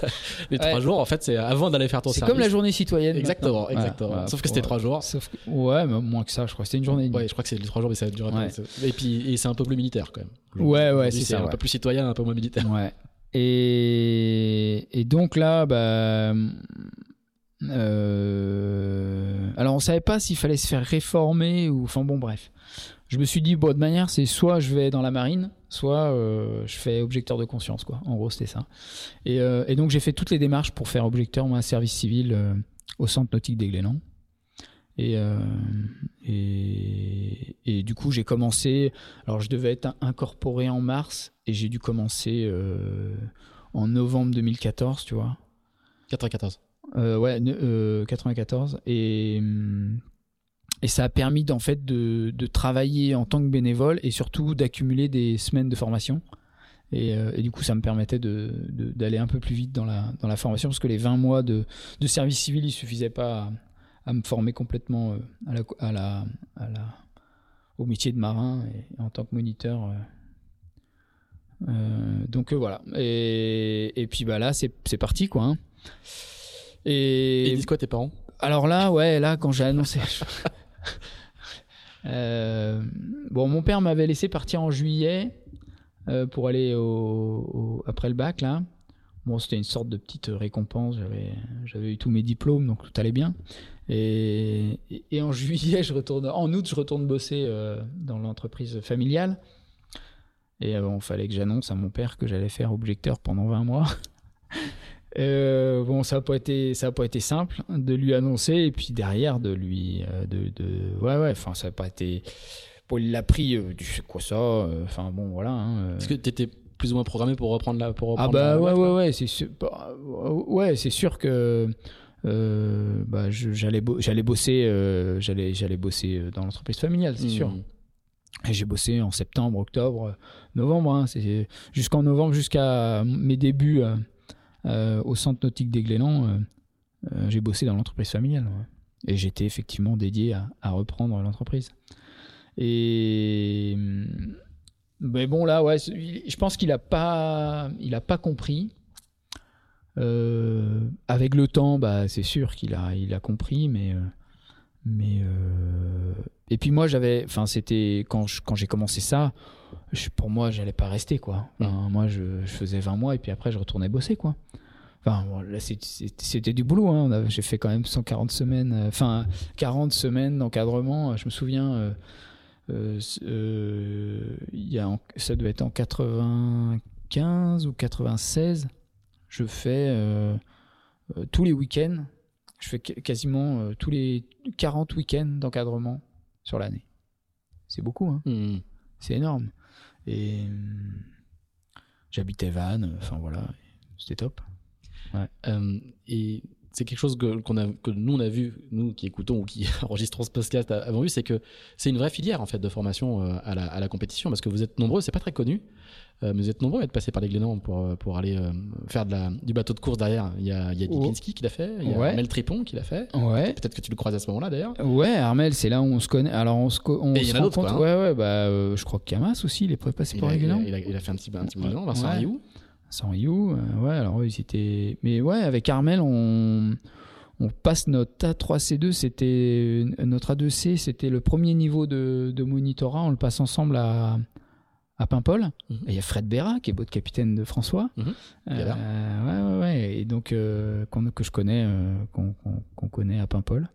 les trois jours, en fait, c'est avant d'aller faire ton service. C'est comme la journée citoyenne. Exactement, exactement. Sauf que c'était trois jours. Sauf Ouais, mais moins que ça, je crois. C'était une journée. Ouais, je crois que c'est les trois jours, mais ça dure un peu. Et puis, et c'est un peu plus militaire quand même. ouais, ouais, c'est, ça. Un peu plus citoyen, un peu moins militaire. Ouais. Et, et donc là, bah. Euh... Alors on savait pas s'il fallait se faire réformer ou enfin bon bref je me suis dit, bon, de manière, c'est soit je vais dans la marine, soit euh, je fais objecteur de conscience, quoi. En gros, c'était ça. Et, euh, et donc, j'ai fait toutes les démarches pour faire objecteur, moi, service civil euh, au centre nautique des Glénans. Et, et, et, du coup, j'ai commencé. Alors, je devais être incorporé en mars et j'ai dû commencer en novembre 2014, tu vois. 94. ouais, 94. Et. Hum, et ça a permis d'en fait de, de, travailler en tant que bénévole et surtout d'accumuler des semaines de formation. Et, euh, et, du coup, ça me permettait d'aller de, d'aller un peu plus vite dans la, dans la formation parce que les 20 mois de, de service civil, il suffisaient pas à, à me former complètement euh, à la, à la, au métier de marin et en tant que moniteur. Euh, euh donc voilà. Et, et, puis bah là, c'est parti quoi. Hein. Et, et disent quoi tes parents? Alors là, ouais, là, quand j'ai annoncé. euh, bon, mon père m'avait laissé partir en juillet. Euh, pour aller après le bac là. Bon, c'était une sorte de petite récompense. J'avais, eu tous mes diplômes, donc tout allait bien. Et, en juillet, je retourne, en août, je retourne bosser euh, dans l'entreprise familiale. Et il fallait que j'annonce à mon père que j'allais faire objecteur pendant 20 mois. Euh, bon, ça n'a pas été, ça a pas été simple de lui annoncer et puis derrière de lui, de, de ouais, ouais. Enfin, ça n'a pas été. Bon, il l'a pris, euh, tu sais quoi ça euh, Enfin bon, voilà. Hein, Est-ce que tu étais plus ou moins programmé pour reprendre la pour Ah bah ouais, ouais, ouais, c'est sûr. Bah, ouais, c'est sûr que euh, bah, j'allais j'allais bosser, euh, j'allais j'allais bosser dans l'entreprise familiale, c'est sûr. Hmm. Et j'ai bossé en septembre, octobre, novembre. Hein, c'est jusqu'en novembre, jusqu'à mes débuts au centre nautique des Glénans, j'ai bossé dans l'entreprise familiale. Et j'étais effectivement dédié à, reprendre l'entreprise. Et mais bon là, ouais, je pense qu'il a pas, pas compris. Euh, avec le temps, bah c'est sûr qu'il a, il a compris, mais euh, mais euh... et puis moi j'avais, enfin c'était quand quand j'ai commencé ça, je, pour moi j'allais pas rester quoi. Enfin, moi je, je, faisais 20 mois et puis après je retournais bosser quoi. Enfin, bon, là, c'était du boulot. Hein. J'ai fait quand même 140 semaines, euh, enfin 40 semaines d'encadrement. Je me souviens, euh, euh, euh, y a, ça devait être en 95 ou 96. Je fais euh, tous les week-ends. Je fais quasiment tous les 40 week-ends d'encadrement sur l'année. C'est beaucoup, hein. Mmh. C'est énorme. Et j'habitais Vannes, enfin voilà, c'était top. Ouais. et c'est quelque chose que, qu'on a, que nous on a vu, nous qui écoutons ou qui enregistrons ce podcast avant vu, c'est que c'est une vraie filière en fait de formation euh, à la, à la compétition parce que vous êtes nombreux, c'est pas très connu, euh, mais vous êtes nombreux à être passés par les Glénans pour, euh, pour aller faire de la, du bateau de course derrière. Il y a, il y a Dipinski qui l'a fait, il y a ouais. Armel Tripon qui l'a fait. Ouais. Peut-être que tu le croises à ce moment-là d'ailleurs. Ouais, Armel, c'est là où on se connaît. Alors on se, on Et il y en a d'autres. Hein. Ouais, ouais, bah, je crois que Kamas aussi, il est passé par les Glénans. Il, il, a fait un petit, un petit moment, Vincent. Rioux. Vincent Rioux, ouais, alors ils étaient. Mais ouais, avec Armel, on on passe notre A3C2, c'était notre A2C, c'était le premier niveau de, de, monitorat. On le passe ensemble à, à Paimpol. Mm -hmm. Il y a Fred Béra, qui est beau capitaine de François. Mm -hmm. euh, ouais, ouais, ouais. Et donc, euh, que je connais, euh, qu'on qu qu connaît à Paimpol.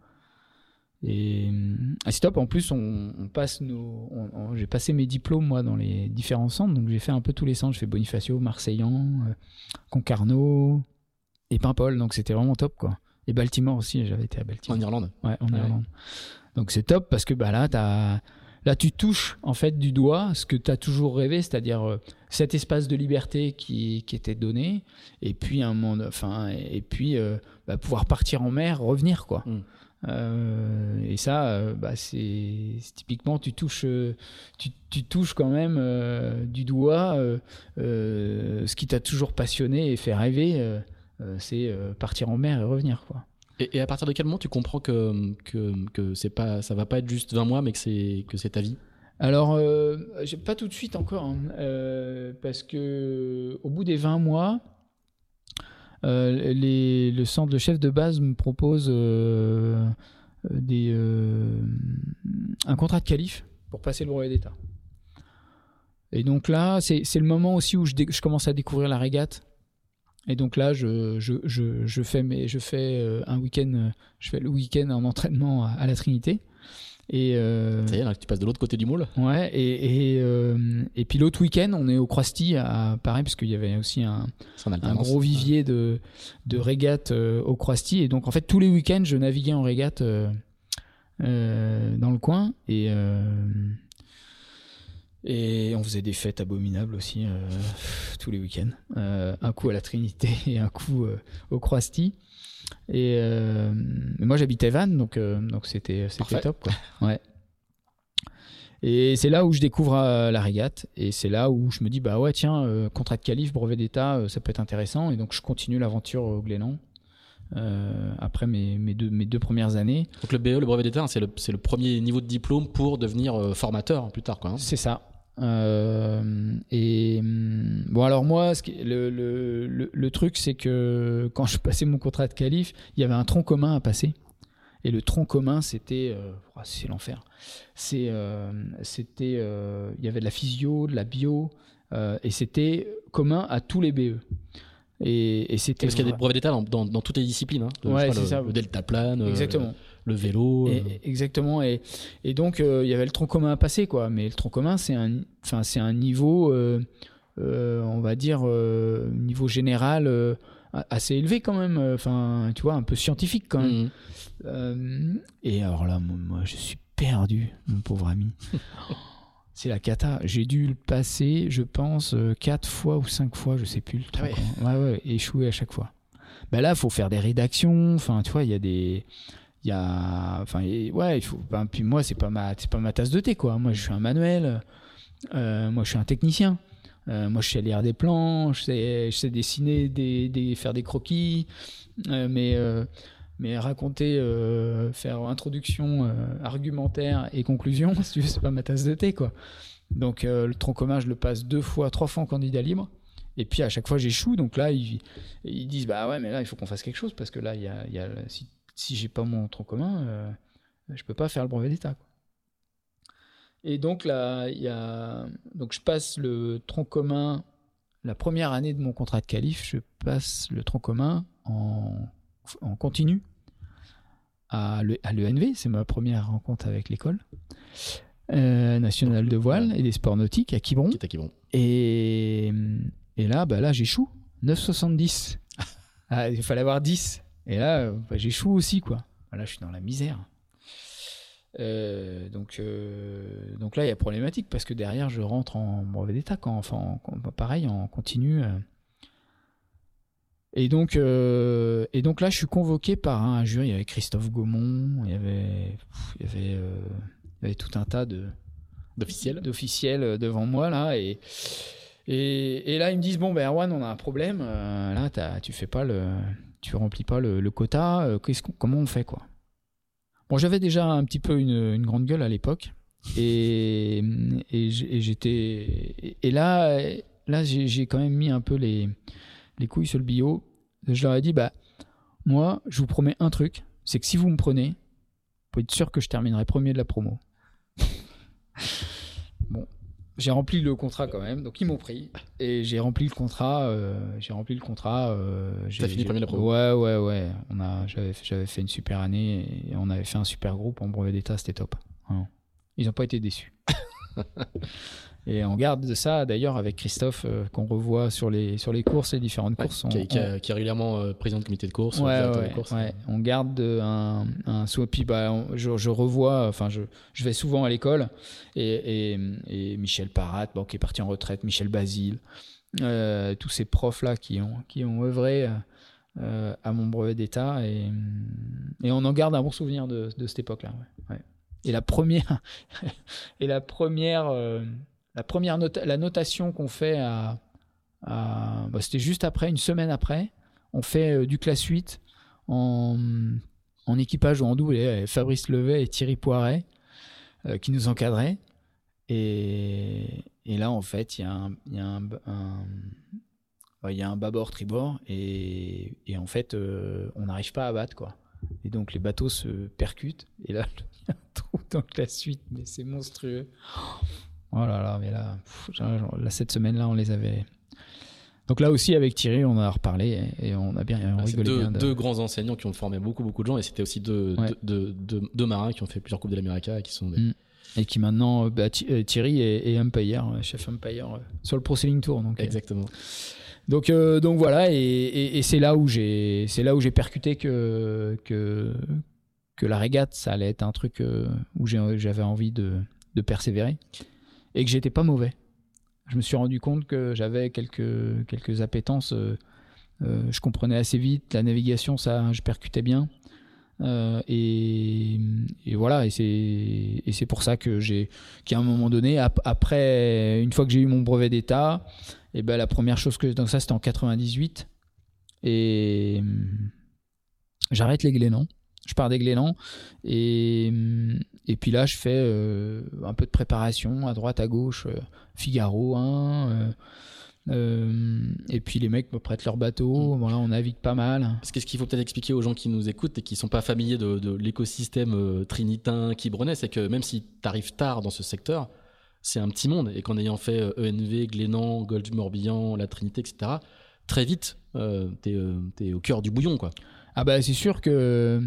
Et à Stop, en plus, on, on passe nos. J'ai passé mes diplômes, moi, dans les différents centres. Donc, j'ai fait un peu tous les centres. J'ai fait Bonifacio, Marseillan, euh, Concarneau et Paimpol. Donc, c'était vraiment top, quoi. Et Baltimore aussi, j'avais été à Baltimore. En Irlande Ouais, en ouais. Irlande. Donc c'est top parce que bah, là, as, là, tu touches en fait du doigt ce que tu as toujours rêvé, c'est-à-dire euh, cet espace de liberté qui, qui était donné, et puis un monde, enfin, et, puis euh, bah, pouvoir partir en mer, revenir quoi. Mm. Euh, et ça, euh, bah, c'est typiquement tu touches, tu, tu touches quand même du doigt ce qui t'a toujours passionné et fait rêver c'est partir en mer et revenir quoi. Et, à partir de quel moment tu comprends que que, que c'est pas ça va pas être juste 20 mois mais que c'est que c'est ta vie? Alors, euh, pas tout de suite encore, hein, euh, parce que au bout des 20 mois, euh, le centre, le chef de base me propose euh, des, un contrat de qualif pour passer le brevet d'État. Et donc là, c'est le moment aussi où je, je commence à découvrir la régate. Et donc là, je, je, je, je fais, mes, je fais euh, un week-end, je fais le week-end en entraînement à, à la Trinité. Et euh, ça y est, là, tu passes de l'autre côté du moule. Ouais, et, et, euh, et puis l'autre week-end, on est au Croisty, à pareil, parce qu'il y avait aussi un, un gros vivier de, de régate euh, au Croisty. Et donc, en fait, tous les week-ends, je naviguais en régate euh, euh, dans le coin. Et, et on faisait des fêtes abominables aussi euh, tous les week-ends. Euh, un coup à la Trinité et un coup euh, au Croisty. Et moi, j'habitais Vannes, donc donc c'était c'était top. Quoi. Ouais. Et c'est là où je découvre la régate. Et c'est là où je me dis, bah ouais, tiens, contrat de qualif, brevet d'État, ça peut être intéressant. Et donc je continue l'aventure au Glénan. Euh, après mes, mes, deux, mes deux premières années. Donc le BE, le brevet d'État, c'est le, le, premier niveau de diplôme pour devenir euh, formateur plus tard. Hein. C'est ça. Euh, et bon, alors moi, ce le, le, le, truc, c'est que quand je passais mon contrat de qualif, il y avait un tronc commun à passer. Et le tronc commun, c'était. Oh, c'est l'enfer. C'est, c'était. Il y avait de la physio, de la bio, et c'était commun à tous les BE. Et, c'était parce qu'il y a des brevets d'état dans, dans, toutes les disciplines. Hein. ouais, c'est ça. Le deltaplane, euh, exactement. Le, vélo. Euh. exactement. Et, et donc euh, il y avait le tronc commun à passer, quoi. Mais le tronc commun, c'est un, c'est un niveau, on va dire, niveau général assez élevé quand même. Enfin, tu vois, un peu scientifique quand même. Mmh. et alors là, moi, je suis perdu, mon pauvre ami. C'est la cata. J'ai dû le passer, je pense, euh, quatre fois ou cinq fois, je sais plus. Le truc, ah ouais. ouais, échoué à chaque fois. Ben là, il faut faire des rédactions. Enfin, tu vois, il y a des. Il y a. Enfin, ouais, il faut. Puis moi, c'est pas, ma, pas ma tasse de thé, quoi. Moi, je suis un manuel. Euh, moi, je suis un technicien. Euh, moi, je sais lire des plans, je sais, je sais dessiner, des, des, faire des croquis. mais mais raconter, euh, faire introduction, euh, argumentaire et conclusion, si c'est pas ma tasse de thé, quoi. Donc euh, le tronc commun, je le passe deux fois, trois fois en candidat libre. Et puis à chaque fois, j'échoue. Donc là, ils, ils, disent bah ouais, mais là, il faut qu'on fasse quelque chose parce que là, il y a, si j'ai pas mon tronc commun, euh, je peux pas faire le brevet d'État. Et donc là, il y a, donc je passe le tronc commun. La première année de mon contrat de qualif, je passe le tronc commun en, en continu à l'ENV, c'est ma première rencontre avec l'école euh, nationale de voile et des sports nautiques à Quiberon. Et, et là, bah là j'échoue. 9,70. ah, il fallait avoir 10. Et là, bah, j'échoue aussi, quoi. Là, je suis dans la misère. Euh, donc, euh, donc là, il y a problématique parce que derrière, je rentre en brevet d'état, quand, enfin, pareil, en continu. Et donc, euh, et donc là, je suis convoqué par un jury. Il y avait Christophe Gaumont, il y avait, il y avait, euh, il y avait tout un tas de d'officiels, d'officiels euh, devant moi là. Et, et, et, là, ils me disent bon, ben Erwan, on a un problème. là, tu fais pas le, tu remplis pas le, quota. qu'est-ce comment on fait quoi? Bon, j'avais déjà un petit peu une, grande gueule à l'époque. Et, j'étais. Et là, là, j'ai quand même mis un peu les les couilles sur le bio. Je leur ai dit, bah, moi, je vous promets un truc, c'est que si vous me prenez, vous pouvez être sûr que je terminerai premier de la promo. bon, j'ai rempli le contrat quand même, donc ils m'ont pris et j'ai rempli le contrat. Euh, j'ai rempli le contrat. Euh, T'as fini premier la promo. Ouais, ouais, ouais. On a, j'avais, j'avais fait une super année et on avait fait un super groupe en brevet d'état, c'était top. Ils n'ont pas été déçus. Et on garde de ça d'ailleurs avec Christophe euh, qu'on revoit sur les, sur les courses, les différentes courses. qui, qui, est régulièrement euh, président du comité de course. Ouais, ouais, On garde un, un puis bah, je, je, revois, enfin je, je vais souvent à l'école et, et, et, Michel Parat, bon, qui est parti en retraite, Michel Basile, euh, tous ces profs-là qui ont, qui ont œuvré à mon brevet d'État et, et on en garde un bon souvenir de, de cette époque-là. Et la première, et la première la première la notation qu'on fait bah, c'était juste après, une semaine après, on fait euh, du classe 8 en, équipage ou en double, Fabrice Levet et Thierry Poiret euh, qui nous encadraient. Et, et, là, en fait, il y a un, bâbord tribord et, et en fait, euh, on n'arrive pas à battre quoi. Et donc les bateaux se percutent et là, il y a un trou dans la suite, mais c'est monstrueux. Oh là là, mais là, cette semaine-là, on les avait. Donc là aussi, avec Thierry, on a reparlé et, on a bien ah, rigolé. Deux, deux, grands enseignants qui ont formé beaucoup, beaucoup de gens et c'était aussi deux, deux, marins qui ont fait plusieurs Coupes de l'Amérique et qui sont mm. Et qui maintenant, bah, euh, Thierry est, umpire, euh, chef umpire euh, sur le Pro Sailing Tour. Donc, Exactement. Donc, donc voilà, et, c'est là où j'ai, c'est là où j'ai percuté que, que que la régate, ça allait être un truc où j'avais envie de, de persévérer et que j'étais pas mauvais. Je me suis rendu compte que j'avais quelques, quelques appétences euh, je comprenais assez vite. La navigation, ça, je percutais bien. Et, voilà, et c'est pour ça que j'ai qu'à un moment donné, après, une fois que j'ai eu mon brevet d'état, et ben la première chose que donc ça c'était en 98 et j'arrête les Glénans je pars des Glénans et, et puis là je fais euh, un peu de préparation à droite à gauche euh, Figaro 1 euh, et puis les mecs me prêtent leur bateau, mm. voilà, on navigue pas mal. Parce qu'est-ce qu'il faut peut-être expliquer aux gens qui nous écoutent et qui sont pas familiers de, l'écosystème trinitain, quibronnais, c'est que même si tu arrives tard dans ce secteur, c'est un petit monde et qu'en ayant fait ENV, e Glénan, Gold du Morbihan, la Trinité, etc., très vite, tu es, es, au cœur du bouillon, quoi. Ah bah c'est sûr que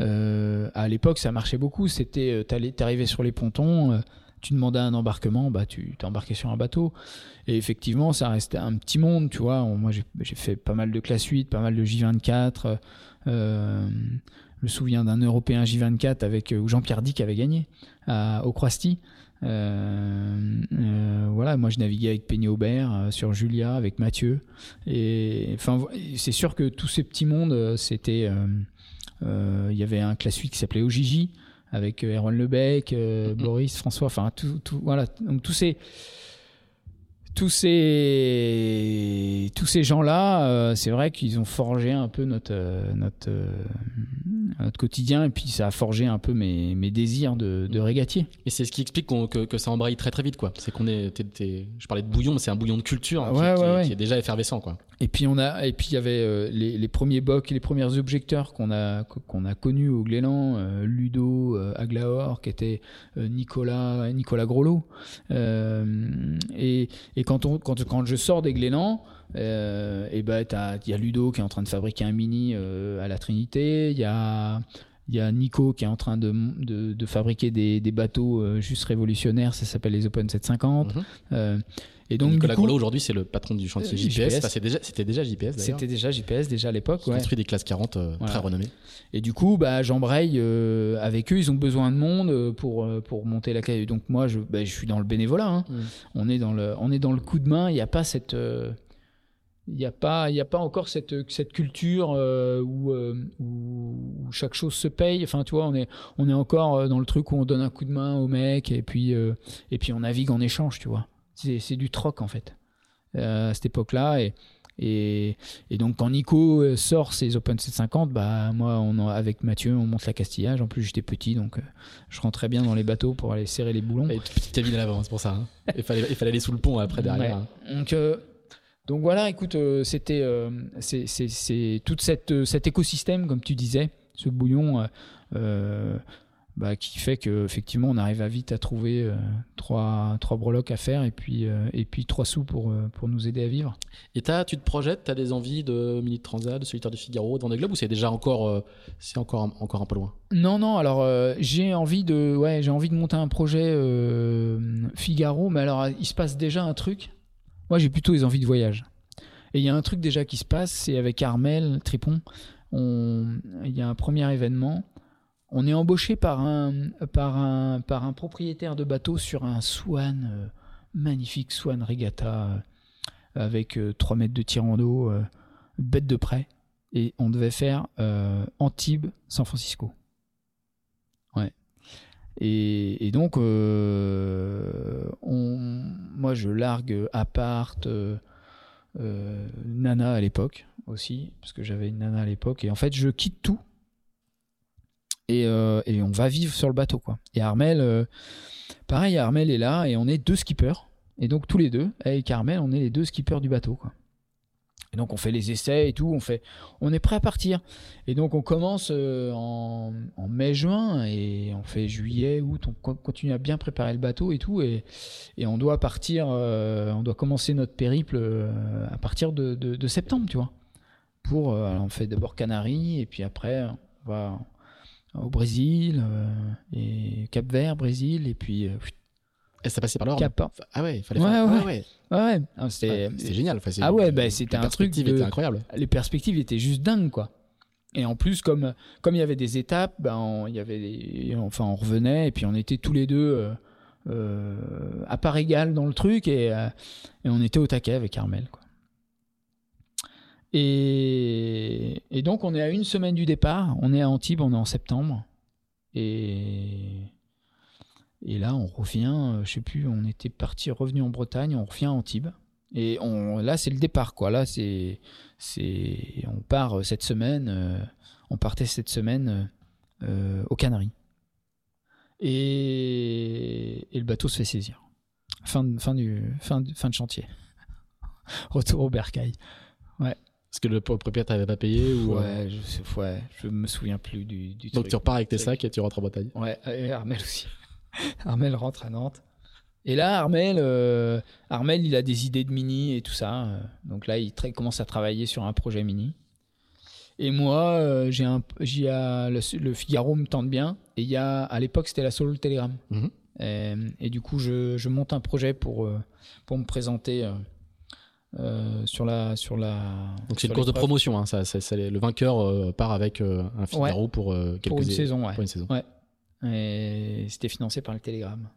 euh, à l'époque ça marchait beaucoup. C'était euh, t'arrivais sur les pontons, euh, tu demandais un embarquement, bah tu t'embarquais sur un bateau. Et effectivement ça restait un petit monde, tu vois. moi j'ai fait pas mal de classe 8, pas mal de J24. je me souviens d'un Européen J24 avec où Jean-Pierre Dick avait gagné à, au. Euh, euh, voilà, moi je naviguais avec Peigny Aubert euh, sur Julia, avec Mathieu. Et enfin, c'est sûr que tous ces petits mondes, c'était. Il y avait un classe 8 qui s'appelait Ojiji avec Erwan Lebec, mm-hmm. Boris, François, enfin tout, tout, voilà, donc tous ces tous ces tous ces gens-là, euh, c'est vrai qu'ils ont forgé un peu notre euh, notre euh, notre quotidien et puis ça a forgé un peu mes, mes désirs de, de régatier. Et c'est ce qui explique que, que, ça embraye très très vite quoi. C'est qu'on est, je parlais de bouillon, mais c'est un bouillon de culture qui, qui, est déjà effervescent quoi. Et puis on a et puis il y avait les, les, premiers bocs, les premiers objecteurs qu'on a qu'on a connus au Glénan, Ludo Aglaor, qui était Nicolas Nicolas Grolot. et, et quand on quand quand je sors des Glénans euh, et ben il y a Ludo qui est en train de fabriquer un mini euh, à la Trinité, il y a il y a Nico qui est en train de, de, de fabriquer des, des bateaux euh, juste révolutionnaires, ça s'appelle les Open 750. Mhm. Euh, et donc, Nicolas Grolot aujourd'hui c'est le patron du chantier JPS. c'était déjà, c'était déjà JPS C'était déjà JPS déjà à l'époque. Ouais. construit des classes 40 très renommées. Et du coup, bah, j'embraye avec eux. Ils ont besoin de monde pour pour monter la caille. Donc moi, je, bah, je suis dans le bénévolat. Hein. Mhm. On est dans le on est dans le coup de main. Il n'y a pas cette il n'y a pas il a pas encore cette cette culture euh, euh, où, où, chaque chose se paye enfin tu vois on est on est encore euh, dans le truc où on donne un coup de main au mec et puis et puis on navigue en échange tu vois c'est du troc en fait à cette époque là et et, et, donc quand Nico sort ses Open 750, bah moi on avec Mathieu on monte la Castillage. En plus j'étais petit donc je rentrais bien dans les bateaux pour aller serrer les boulons. Et petite cabine à l'avant c'est pour ça. Hein. il fallait il fallait aller sous le pont après derrière. Hein. Donc donc voilà, écoute, euh, c'était euh, c'est tout cette, euh, cet écosystème, comme tu disais, ce bouillon bah, qui fait qu'effectivement on arrive à vite à trouver trois, trois breloques à faire et puis, et puis trois sous pour, pour nous aider à vivre. Et as, tu te projettes, tu as des envies de Mini Transat, de Solitaire du Figaro, de Vendée Globe ou c'est déjà encore, c'est encore, encore un peu loin? Non, non, alors j'ai envie, de, ouais, envie de monter un projet Figaro, mais alors il se passe déjà un truc moi, j'ai plutôt les envies de voyage. Et il y a un truc déjà qui se passe, c'est avec Armel Tripon. Il y a un premier événement. On est embauché par un, par un, par un propriétaire de bateau sur un Swan, euh, magnifique Swan Regatta, euh, avec 3 euh, mètres de tirant d'eau, bête de près. Et on devait faire Antibes, San Francisco. Ouais. Et, donc, euh, moi, je largue appart, Nana à l'époque aussi, parce que j'avais une Nana à l'époque. Et en fait, je quitte tout. Et, on va vivre sur le bateau, quoi. Et Armel, pareil, Armel est là et on est deux skippers. Et donc, tous les deux, avec Armel, on est les deux skippers du bateau, quoi. Et donc on fait les essais et tout, on fait, on est prêt à partir. Et donc on commence euh, en, mai-juin et on fait juillet, août, on continue à bien préparer le bateau et tout, et, et on doit partir, euh, on doit commencer notre périple euh, à partir de, septembre, tu vois. Pour, on fait d'abord Canaries et puis après on va au Brésil et Cap Vert, Brésil et puis et ça passait par l'ordre. Ah ouais, il fallait faire. Ouais, ouais. ouais. Ah, c'était génial. ah ouais, bah, c'était un truc. De... incroyable. Les perspectives étaient juste dingues, quoi. Et en plus, comme comme il y avait des étapes, ben il y avait des... enfin on revenait et puis on était tous les deux euh, euh, à part égale dans le truc et, euh, et, on était au taquet avec Armel, quoi. Et, donc, on est à une semaine du départ. On est à Antibes, on est en septembre. Et, là, on revient, euh, je sais plus, on était parti, revenu en Bretagne, on revient à Antibes. Et là, c'est le départ, quoi. Là, c'est, c'est, on part euh, cette semaine, euh, on partait cette semaine aux Canaries. Et, le bateau se fait saisir. Fin fin du, fin fin de chantier. Retour au bercail. Parce que le propriétaire t'avait pas payé ou euh, Ouais, je, ouais, je me souviens plus du, du Donc truc. tu repars avec tes sacs et tu rentres en Bretagne. Ouais, et Armel aussi. Armel rentre à Nantes. Et là, Armel, euh, Armel, il a des idées de mini et tout ça. euh, donc là, il commence à travailler sur un projet mini. Et moi, euh, j'ai un, a, le, le Figaro me tente bien. Et il y a, à l'époque, c'était la solo Telegram. Mhm. Et, et du coup, je, je monte un projet pour, pour me présenter euh, sur la, sur la. Donc c'est une course de promotion. Hein, ça, ça- ça- le vainqueur euh, part avec euh, un Figaro pour quelques pour une é- saison, ouais. pour une saison. Et c'était financé par le Télégramme.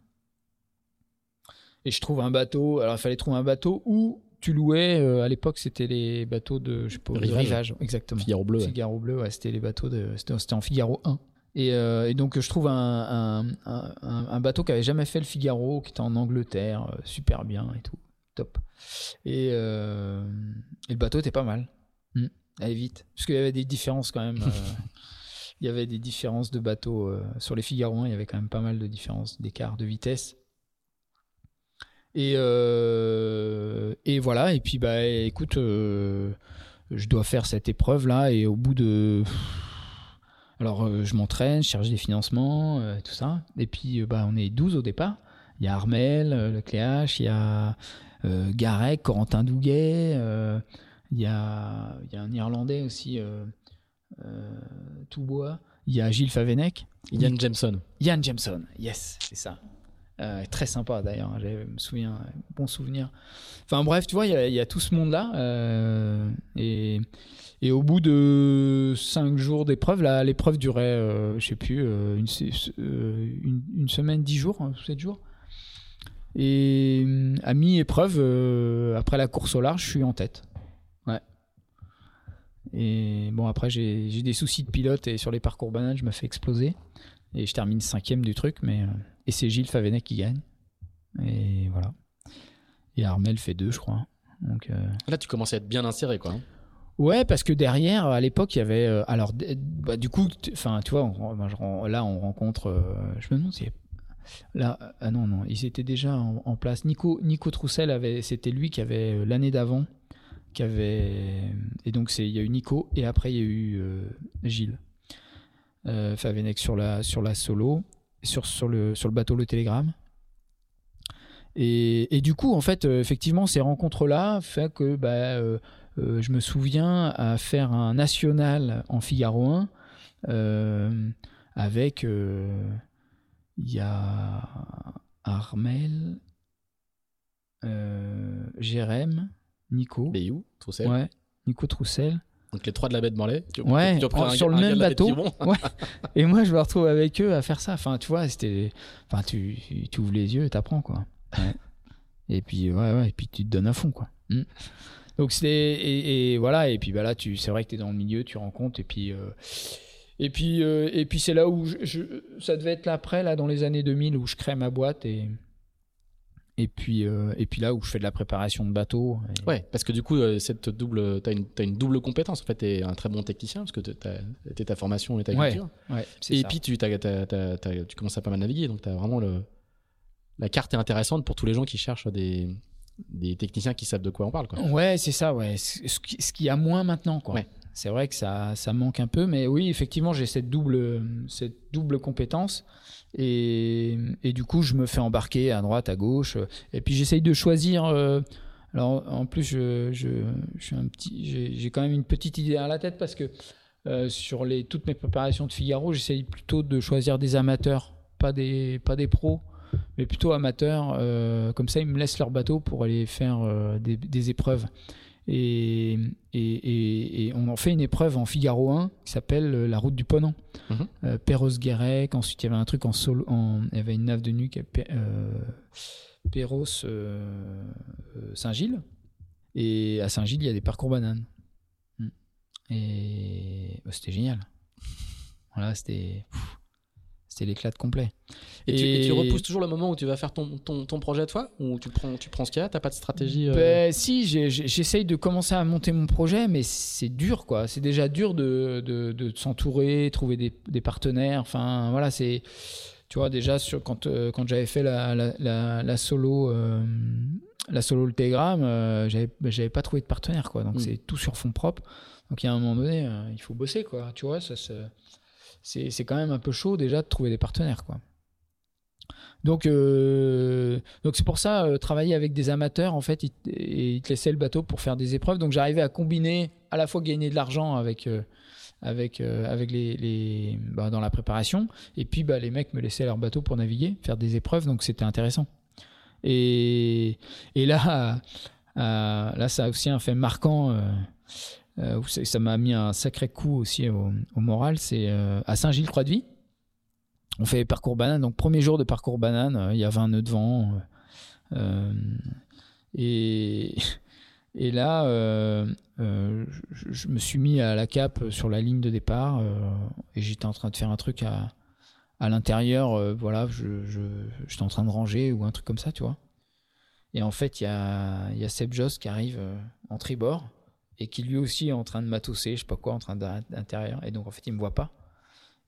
Et je trouve un bateau. Alors, il fallait trouver un bateau où tu louais. à l'époque, c'était les bateaux de, je sais pas, Rivage. rivage. Exactement. Figaro bleu. Figaro bleu, ouais, c'était les bateaux de. C'était en Figaro 1. Et, euh, et donc, je trouve un, un, un- un- un bateau qui avait jamais fait le Figaro, qui était en Angleterre, euh, super bien et tout. Top. Et, euh, et le bateau était pas mal. Hmm. Allez vite. Parce qu'il y avait des différences quand même. euh, il y avait des différences de bateaux. euh, sur les Figaro 1, il y avait quand même pas mal de différences d'écart de vitesse. Et, euh, et voilà. Et puis, bah, écoute, euh, je dois faire cette épreuve là. Et au bout de. Alors, euh, je m'entraîne, je cherche des financements, tout ça. Et puis, bah, on est 12 au départ. Il y a Armel, euh, Lecléache, il y a Garek, Corentin Douguet, euh, il, y a, y a un Irlandais aussi, euh, euh, Toubois. Il y a Gilles Favenec. Ian Jameson. Ian Jameson, yes, c'est ça. Euh, très sympa d'ailleurs, je me souviens, bon souvenir. Enfin bref, tu vois, il y a- il y, a tout ce monde-là. euh, et, et au bout de cinq jours d'épreuve, là, l'épreuve durait, euh, je sais plus, euh, une, euh, une, une semaine, dix jours, hein, sept jours. Et euh, à mi-épreuve, euh, après la course au large, je suis en tête. Ouais. Et bon, après, j'ai des soucis de pilote et sur les parcours bananes, je me fais exploser. Et je termine cinquième du truc, mais. euh, et c'est Gilles Favenec qui gagne. Et voilà. Et Armel fait deux, je crois. Donc. euh, Là, tu commences à être bien inséré, quoi. hein. Ouais, parce que derrière, à l'époque, il y avait. euh, alors, bah, du coup, enfin, tu vois, on- là, on rencontre. euh, je me demande si. Là, ah non, non, ils étaient déjà en, place. Nico, Nico Troussel, avait, c'était lui qui avait euh, l'année d'avant, qui avait. Et donc, c'est, il y a eu Nico, et après, il y a eu euh, Gilles euh, sur la, sur la solo, sur, sur, le, sur le bateau Le Télégramme. Et, et du coup, en fait, euh, effectivement, ces rencontres-là fait que bah, je me souviens à faire un national en Figaro 1 euh, avec il y a Armel, euh, Jérém, Nico, Bayou, Troussel? ouais, Nico Troussel. Donc les trois de la baie de Morlaix. Tu- Ouais, tu as pris en- un- sur le même bateau. Ouais. Et moi, je me retrouve avec eux à faire ça. Enfin, tu vois, c'était. Enfin, tu, tu ouvres les yeux et t'apprends, quoi. Ouais. Et puis, ouais, ouais, et puis tu te donnes à fond, quoi. Mm. Donc, c'était. Et, et voilà, et puis bah, là, tu, c'est vrai que tu es dans le milieu, tu rencontres, et puis. euh, et puis, euh, et puis c'est là où je, je- ça devait être là après, là, dans les années 2000, où je crée ma boîte et. Et puis, euh, et puis là où je fais de la préparation de bateau. et- Ouais, parce que du coup, euh, cette double, t'as une, t'as une double compétence. En fait, t'es un très bon technicien parce que t'as ta formation et ta Ouais, culture. Ouais, c'est Et ça. puis tu, tu commences à pas mal naviguer, donc t'as vraiment le, la carte est intéressante pour tous les gens qui cherchent des, des techniciens qui savent de quoi on parle. Quoi. Ouais, c'est ça, ouais. Ce qui- ce qu'il y a moins maintenant, quoi. Ouais. C'est vrai que ça, ça manque un peu, mais oui, effectivement, j'ai cette double, cette double compétence. Et, du coup, je me fais embarquer à droite, à gauche. Et puis, j'essaye de choisir. euh, alors, en plus, je, je, je suis un petit, j'ai quand même une petite idée à la tête parce que euh, sur les, toutes mes préparations de Figaro, j'essaye plutôt de choisir des amateurs, pas des, pas des pros, mais plutôt amateurs. euh, comme ça, ils me laissent leur bateau pour aller faire des, des épreuves. Et, et, et, et on en fait une épreuve en Figaro 1 qui s'appelle euh, la route du Ponant. Mhm. Euh, Perros-Guérec, ensuite il y avait un truc en solo, en, il y avait une nave de nuque euh, Perros euh, euh, Saint-Gilles. Et à Saint-Gilles, il y a des parcours bananes. Et bah, c'était génial. Voilà, c'était c'était l'éclat complet. Et, Tu, repousses toujours le moment où tu vas faire ton, ton, ton projet toi? Ou tu prends, tu prends ce qu'il y a? T'as pas de stratégie euh ben, Si, j'essaye de commencer à monter mon projet, mais c'est dur quoi. C'est déjà dur de, de, de s'entourer, trouver des, des, partenaires. Enfin, voilà, c'est. Tu vois, déjà, sur, quand, euh, quand j'avais fait la, la, la, solo. Euh, la solo le Telegram, j'avais, j'avais pas trouvé de partenaire quoi. Donc hmm. c'est tout sur fond propre. Donc il y a un moment donné, il faut bosser quoi. Tu vois, ça se c'est quand même un peu chaud déjà de trouver des partenaires quoi. Donc euh, donc c'est pour ça euh, travailler avec des amateurs en fait ils, te laissaient le bateau pour faire des épreuves. Donc j'arrivais à combiner à la fois gagner de l'argent avec euh, avec avec les, les bah, dans la préparation et puis bah, les mecs me laissaient leur bateau pour naviguer faire des épreuves. Donc c'était intéressant. Et et là là ça a aussi un fait marquant euh, ça m'a mis un sacré coup aussi au, moral, c'est euh, à Saint-Gilles-Croix-de-Vie. On fait parcours banane, donc premier jour de parcours banane, euh, il y avait un nœud de vent. et, là, je, me suis mis à la cape sur la ligne de départ et j'étais en train de faire un truc à, l'intérieur. voilà, j'étais en train de ranger ou un truc comme ça, tu vois. Et en fait, il y a, y a Seb Joss qui arrive en tribord et qui lui aussi est en train de matosser, je sais pas quoi, en train d'intérieur. Et donc en fait, il me voit pas.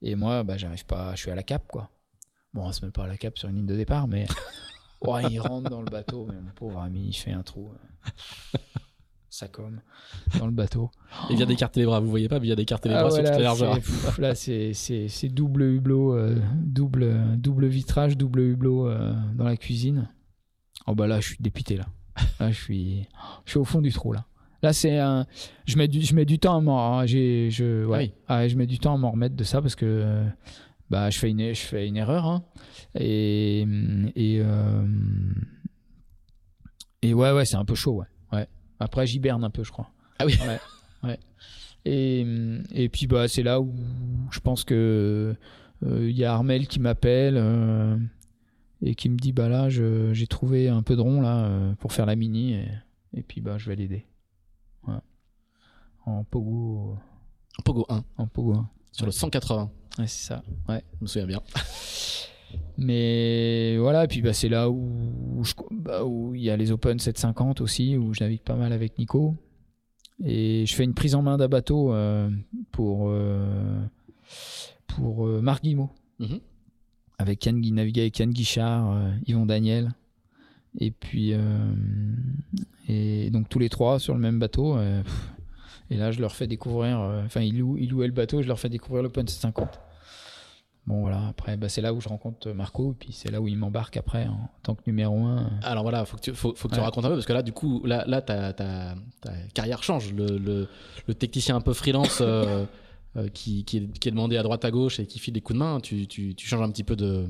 Et moi, bah, j'arrive pas, je suis à la cape, quoi. Bon, on se met pas à la cape sur une ligne de départ, mais ouais, il rentre dans le bateau, mais mon pauvre ami, il fait un trou. Ça comme dans le bateau. Il vient d'écarter les bras, vous voyez pas, mais il vient d'écarter les ah bras sur toute la largeur. Là, c'est double hublot, euh, double, double vitrage, double hublot euh, dans la cuisine. Oh bah là, je suis dépité là. Là, je suis, je suis au fond du trou là. Là, c'est un. Je mets du, je mets du temps à m'en. Hein, je, ouais. Ah, je mets du temps à m'en remettre de ça parce que bah, je fais une, je fais une erreur. Hein. Et et euh, et ouais, ouais, c'est un peu chaud, ouais. ouais. Après, j'hiberne un peu, je crois. Ah oui. Ouais. ouais. Et et puis bah, c'est là où je pense que euh, il y a Armel qui m'appelle. Euh, et qui me dit bah là j'ai trouvé un peu de rond là pour faire la mini et, et puis bah je vais l'aider en Pogo. En Pogo 1. En Pogo 1. Sur le 180. Ouais, c'est ça. Ouais. Je me souviens bien. Mais voilà, et puis bah, c'est là où, bah, où il y a les Open 750 aussi, où je navigue pas mal avec Nico. Et je fais une prise en main d'un bateau euh, pour, euh, pour euh, Marc Guimau. Mhm. Avec Yann, avec Yann Guichard, Yvon Daniel. Et puis, et donc tous les trois sur le même bateau. Et là, je leur fais découvrir, euh, enfin, ils, louent, ils louaient le bateau, je leur fais découvrir l'Open 50 Bon voilà, après bah, c'est là où je rencontre Marco, et puis c'est là où il m'embarque après en tant que numéro 1. Alors voilà, faut que tu, faut, faut que tu racontes un peu, parce que là du coup, là, là ta, ta, ta carrière change. Le, le, le, technicien un peu freelance euh, euh, qui, qui, est, qui, est, demandé à droite à gauche et qui file des coups de main, tu, tu, tu changes un petit peu de,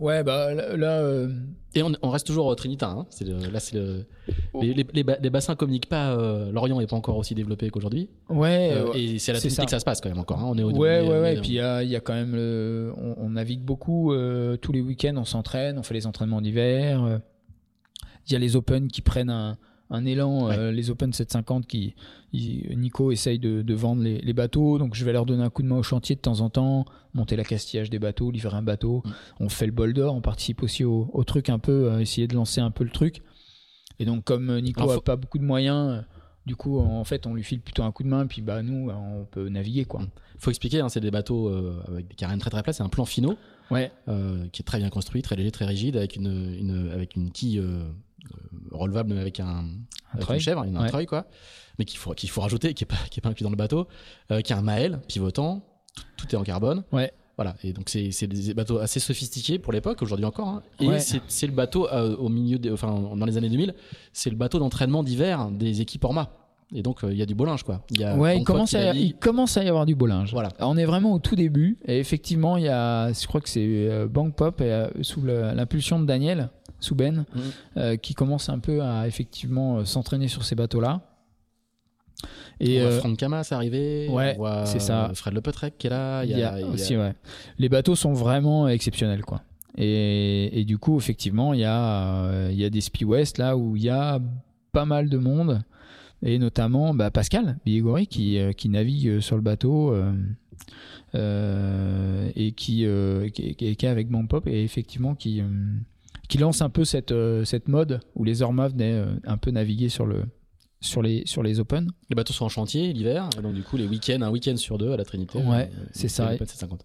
Ouais, bah là. Euh, et on, reste toujours au Trinita. Hein. C'est là, c'est le. Oh. Les, les, bassins communiquent pas. Euh, L'Orient n'est pas encore aussi développé qu'aujourd'hui. Ouais. Euh, et c'est à la Trinité que ça se passe quand même encore. Hein. On est au Ouais, ouais, ouais. Et puis il y a, y a, quand même. on, navigue beaucoup. tous les week-ends, on s'entraîne. On fait les entraînements d'hiver. Il y a les Open qui prennent un un élan. Euh, les Open 750 qui Nico essaye de, vendre les, bateaux, donc je vais leur donner un coup de main au chantier de temps en temps, monter la castillage des bateaux, livrer un bateau. Mm. On fait le bol d'or, on participe aussi au, truc un peu, euh, essayer de lancer un peu le truc. Et donc comme euh, Nico n'a pas beaucoup de moyens. Du coup, en fait, on lui file plutôt un coup de main, puis bah nous, on peut naviguer quoi. Mm. Faut expliquer, hein, c'est des bateaux avec des carènes très très plates, c'est un plan ouais. qui est très bien construit, très léger, très rigide, avec une, une avec une quille euh, relevable avec un, une chèvre, un treuil quoi, mais qu'il faut qu'il faut rajouter, qui est pas qui est pas inclus dans le bateau, euh, qui a un maël pivotant, tout, est en carbone. Ouais. Voilà, et donc c'est des bateaux assez sophistiqués pour l'époque, aujourd'hui encore. Hein. Et c'est le bateau euh, au milieu, enfin dans les années 2000, c'est le bateut d'entraînement d'hiver des équipes Orma. Et donc il y a du beau linge quoi. Il y a ouais, il commence, à, il commence à y avoir du beau linge. Voilà. on est vraiment au tout début et effectivement il y a, je crois que c'est Bank Pop et, sous l'impulsion de Daniel Souben, mm. euh, qui commence un peu à effectivement euh, s'entraîner sur ces bateaux-là. Et on voit euh, Franck Camas arriver, ouais, on voit c'est ça. Fred Lepetrec qui est là. Il y a, aussi, ouais. Les bateaux sont vraiment exceptionnels, quoi. Et, et du coup, effectivement, il y a, y a des Spi West là où il y a pas mal de monde, et notamment bah, Pascal Billigori qui, qui navigue sur le bateau et qui, qui, qui, est avec mon pop et effectivement qui, qui lance un peu cette, cette mode où les Orma venaient un peu naviguer sur le, sur les, sur les Open. Les bateaux sont en chantier l'hiver, donc du coup les week-ends, un week-end sur deux à la Trinité. Ouais, euh, c'est ça.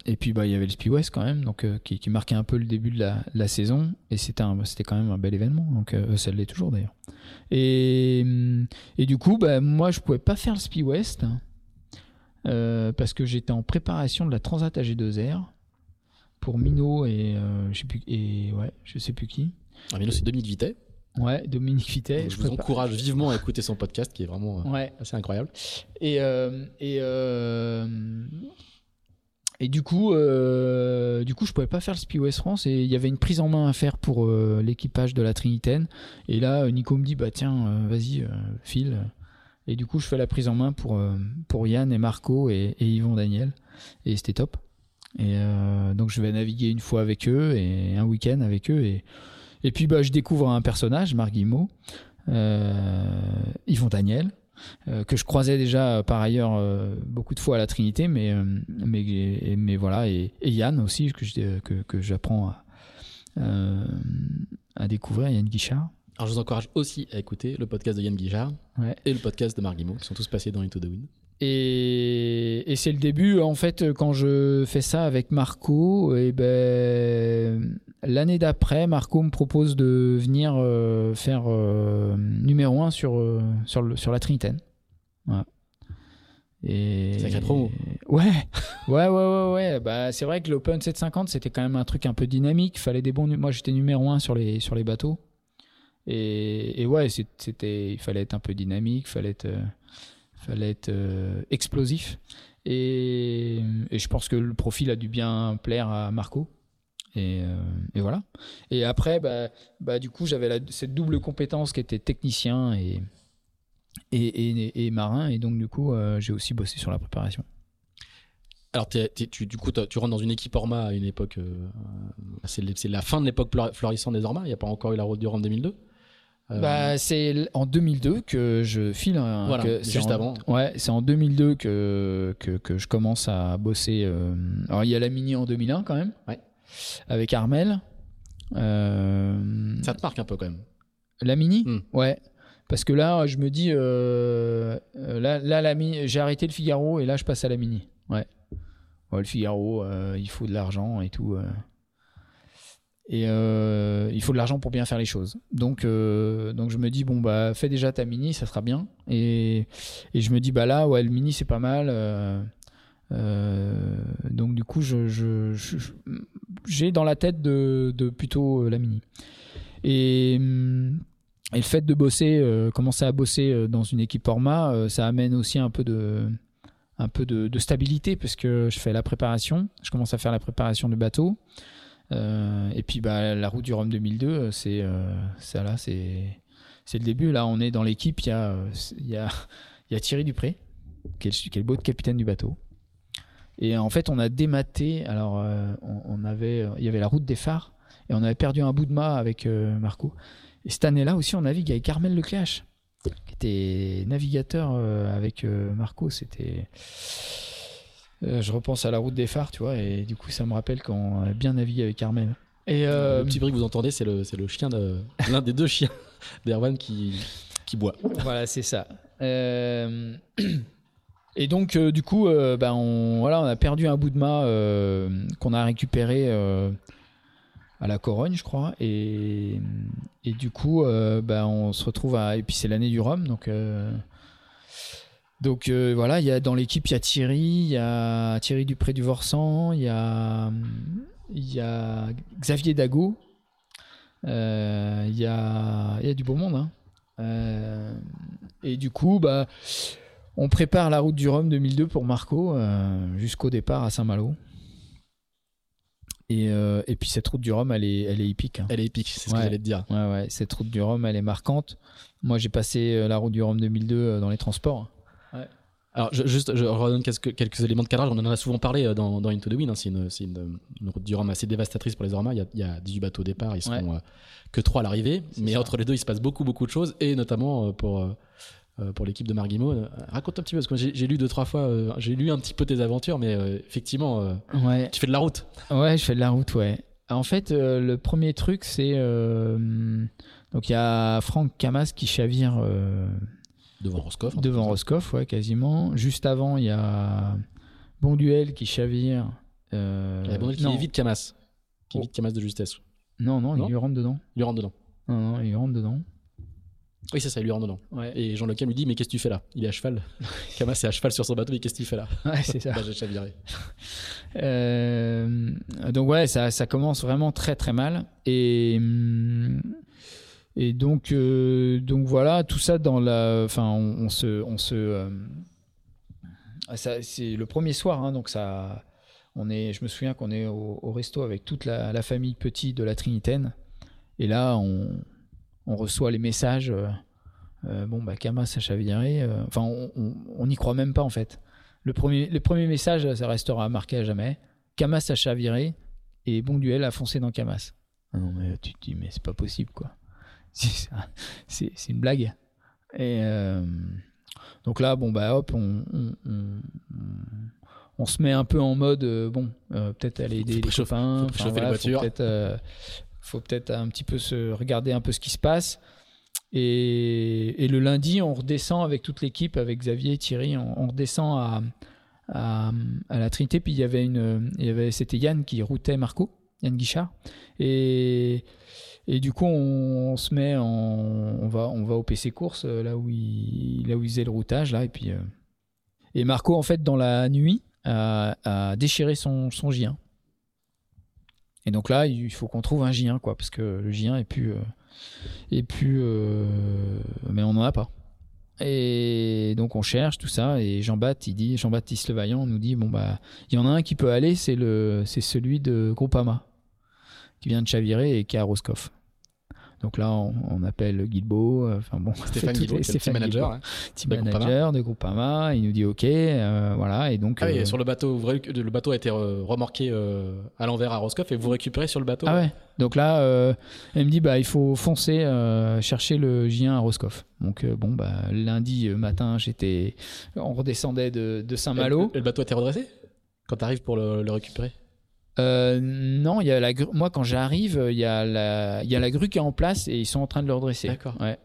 Et puis bah il y avait le Speed West quand même, donc euh, qui, qui, marquait un peu le début de la, la saison, et c'était quand même un bel événement, donc euh, ça l'est toujours d'ailleurs. Et, et du coup bah moi je pouvais pas faire le Speed West parce que j'étais en préparation de la Transat AG2R pour Mino et je sais plus et ouais je sais plus qui. Ah, Mino c'est Dominique Vité. Ouais, Dominique Fittet. je, vous encourage vivement à écouter son podcast qui est vraiment euh, ouais. assez incroyable. Et, euh, et, euh, et du coup, euh, du coup, je pouvais pas faire le Speed West France et il y avait une prise en main à faire pour euh, l'équipage de la Trinitaine. Et là, Nico me dit bah tiens, vas-y, file. Et du coup, je fais la prise en main pour pour Yann et Marco et, et Yvon Daniel. Et c'était top. Et donc, je vais naviguer une fois avec eux et un week-end avec eux et et puis bah, je découvre un personnage, Marc Guillemot, euh, Yvon Daniel, euh, que je croisais déjà par ailleurs euh, beaucoup de fois à la Trinité, mais, euh, mais, mais voilà, et, Yann aussi, que, que, que j'apprends à, à découvrir, Yann Guichard. Alors je vous encourage aussi à écouter le podcast de Yann Guichard et le podcast de Marc Guillemot, qui sont tous passés dans Into the Wind. Et, et c'est le début, en fait, quand je fais ça avec Marco, et ben, l'année d'après, Marco me propose de venir euh, faire euh, numéro 1 sur, euh, sur, le, sur la Trinitaine. Voilà. Et... Sacré promo. Ouais, ouais, ouais, ouais, ouais. Bah, c'est vrai que l'Open 750, c'était quand même un truc un peu dynamique. Fallait des bons. Moi, j'étais numéro 1 sur les, sur les bateaux. Et, et ouais, c'était, il fallait être un peu dynamique, fallait être fallait être euh, explosif. Et, je pense que le profil a dû bien plaire à Marco. Et, euh, voilà. Et après, bah, bah du coup, j'avais cette double compétence qui était technicien et, et, marin. Et donc, du coup, euh, j'ai aussi bossé sur la préparation. Alors, tu, du coup, tu rentres dans une équipe Orma à une époque. c'est la fin de l'époque florissante des Orma. Il n'y a pas encore eu la route du Rhum 2002. Euh, bah, c'est en 2002 que je file. voilà, juste avant. Ouais, c'est en 2002 que, que, que, je commence à bosser. Euh, alors, il y a la Mini en 2001 quand même. Ouais. Avec Armel. Euh, Ça te marque un peu quand même. La Mini hmm. Ouais. Parce que là, je me dis, là, là la j'ai arrêté le Figaro et là, je passe à la Mini. Ouais. ouais le Figaro, il faut de l'argent et tout. Et euh, il faut de l'argent pour bien faire les choses. Donc, euh, donc je me dis bon bah fais déjà ta mini, ça sera bien. Et, et je me dis bah là ouais le mini c'est pas mal. Euh, euh donc du coup je, je, j'ai dans la tête de, de plutôt la mini. Et, et le fait de bosser, commencer à bosser dans une équipe Orma, ça amène aussi un peu de un peu de, de, stabilité parce que je fais la préparation, je commence à faire la préparation du bateau. Euh, et puis bah, la route du Rhum 2002, c'est euh, ça là, c'est c'est le début. Là, on est dans l'équipe. Il y a il y a y a Thierry Dupré, qui beau capitaine du bateau. Et en fait, on a dématé. Alors, euh, on, avait, il y avait la route des phares, et on avait perdu un bout de mât avec Marco. Et cette année-là aussi, on navigue avec Carmel Lecléache, qui était navigateur avec Marco. C'était euh, je repense à la route des phares, tu vois, et du coup, ça me rappelle qu'on a bien navigué avec Carmel. Et euh, Le petit bruit que vous entendez, c'est le, le chien de l'un des deux chiens d'Erwan qui, qui boit. Voilà, c'est ça. Euh, et donc, du coup, bah, on, voilà, on a perdu un bout de mât qu'on a récupéré à la Corogne, je crois. Et, et du coup, bah, on se retrouve à. Et puis, c'est l'année du Rhum, donc donc euh, voilà, il y a dans l'équipe il y a Thierry, il y a Thierry Dupré du Vorsan, il y a il y a Xavier Dago, euh, il y a il y a du beau monde. Hein. Euh, et du coup, bah on prépare la route du Rhum 2002 pour Marco jusqu'au départ à Saint-Malo. Et, et, puis cette route du Rhum, elle est, elle est épique. Hein. Elle est épique, c'est ce que j'allais te dire. Ouais, ouais, cette route du Rhum, elle est marquante. Moi, j'ai passé la route du Rhum 2002 dans les transports. Alors, je, juste, je redonne quelques, quelques, éléments de cadrage. On en a souvent parlé euh, dans, dans Into the Wind. Hein. C'est une, une, une, route du Rhum assez dévastatrice pour les Ormas. Il y a, il y a 18 bateaux au départ. Ils sont euh, que 3 à l'arrivée. Mais entre les deux, il se passe beaucoup, beaucoup de choses. Et notamment euh, pour, pour l'équipe de Marguimo. raconte un petit peu, parce que j'ai lu deux, trois fois, j'ai lu un petit peu tes aventures, mais effectivement, ouais. tu fais de la route. Ouais, je fais de la route, ouais. En fait, le premier truc, c'est. donc, il y a Franck Camas qui chavire. Devant Roscoff. Devant Roscoff, ouais, quasiment. Juste avant, il y a Bonduel qui chavire. Euh, Bonduel qui évite Camas. Qui évite oh. Camas de justesse. Non, non, il lui rentre dedans. Il lui rentre dedans. Non, non, il lui rentre dedans. Oui, c'est ça, il lui rentre dedans. Et Jean Lequin lui dit Mais qu'est-ce que tu fais là? Il est à cheval. Camas est à cheval sur son bateau, mais qu'est-ce que tu fais là? Ouais, c'est ça. bah, j'ai chaviré. Euh, donc, ouais, ça, ça commence vraiment très très mal. Et. Et donc, euh, donc voilà, tout ça dans la. Enfin, on, se. On se euh, c'est le premier soir, hein, donc ça. On est, je me souviens qu'on est au, resto avec toute la, famille Petit de la Trinitaine. Et là, on, on reçoit les messages. Euh, bon, bah, Kamas a chaviré. enfin, on n'y croit même pas en fait. Le premier, le premier message, ça restera marqué à jamais. Kamas a chaviré et Bon Duel a foncé dans Kamas. Ah non, mais tu te dis, mais c'est pas possible quoi c'est une blague. Et euh, donc là, bon, bah hop, on, on, se met un peu en mode, euh, bon, euh, peut-être aller aider les chauffins. Faut voilà, Faut peut-être faut peut-être un petit peu se regarder un peu ce qui se passe. Et, et le lundi, on redescend avec toute l'équipe, avec Xavier, Thierry, on, redescend à, à, à, la Trinité. Puis il y avait une, il y avait, c'était Yann qui routait Marco, Yann Guichard. Et et du coup, on, se met, on va, on va au PC course euh, là où il, là où il faisait le routage là, et puis euh, et Marco en fait dans la nuit a, déchiré son son J1. Et donc là, il faut qu'on trouve un J1 quoi, parce que le J1 est plus euh, plus, mais on n'en a pas. Et donc on cherche tout ça et Jean-Baptiste dit Jean-Baptiste Le Vaillant nous dit bon bah il y en a un qui peut aller c'est le c'est celui de Groupama qui vient de chavirer et qui est à Roscoff. Donc là, on, appelle Guilbeault, euh, enfin bon, Stéphane Guilbeault, manager, hein. team manager de Groupama. Il nous dit OK, euh, voilà, et donc. Ah oui, euh, sur le bateau, le bateau a été remorqué à l'envers à Roscoff et vous récupérez sur le bateau. Ah ouais. Donc là, elle me dit bah il faut foncer chercher le J1 à Roscoff. Donc bon bah lundi matin, j'étais, on redescendait de, Saint-Malo. Et, le bateau a été redressé? Quand tu arrives pour le récupérer? Euh, non, il y a la moi quand j'arrive, il y a la il y a la grue qui est en place et ils sont en train de le redresser. D'accord. Ouais.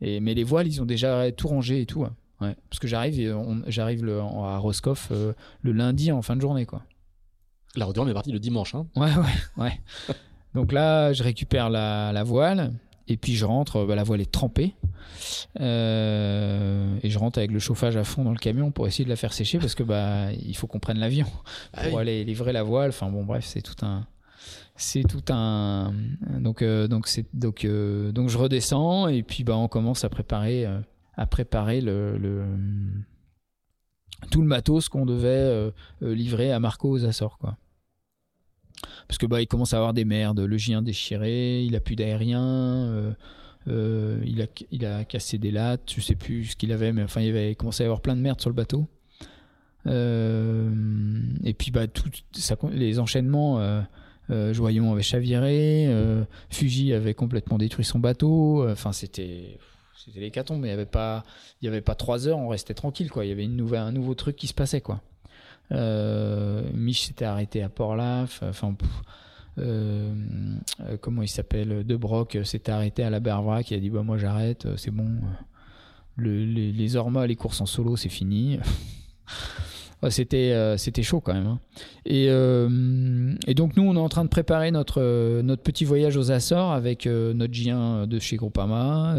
Et mais les voiles, ils ont déjà tout rangé et tout. Ouais. Parce que j'arrive j'arrive à Roscoff euh, le lundi en fin de journée quoi. La retourne est partie le dimanche hein. Ouais ouais ouais. Donc là, je récupère la, la voile et puis je rentre, bah, la voile est trempée. Euh, et je rentre avec le chauffage à fond dans le camion pour essayer de la faire sécher parce que bah il faut qu'on prenne l'avion ah pour aller livrer la voile. Enfin bon bref c'est tout un c'est tout un donc euh, donc c'est donc euh, donc je redescends et puis bah on commence à préparer à préparer le, le tout le matos qu'on devait livrer à Marco aux Açores quoi parce que bah il commence à avoir des merdes le J1 déchiré il a plus d'aérien euh, il, a, il a cassé des lattes, je sais plus ce qu'il avait, mais enfin il avait commencé à y avoir plein de merde sur le bateau. Euh, et puis bah tout les enchaînements. Euh, Joyon avait chaviré, Fuji avait complètement détruit son bateau. Enfin c'était c'était l'hécatombe, mais il y avait pas il y avait pas trois heures, on restait tranquille quoi. Il y avait une nouvelle, un nouveau truc qui se passait quoi. Mich s'était arrêté à Port-Laf. Enfin euh, euh, comment il s'appelle De Broc euh, s'est arrêté à la Bervra qui a dit bah moi j'arrête c'est bon les, les les courses en solo c'est fini c'était c'était chaud quand même hein. et, donc nous on est en train de préparer notre petit voyage aux Açores avec notre J1 de chez Groupama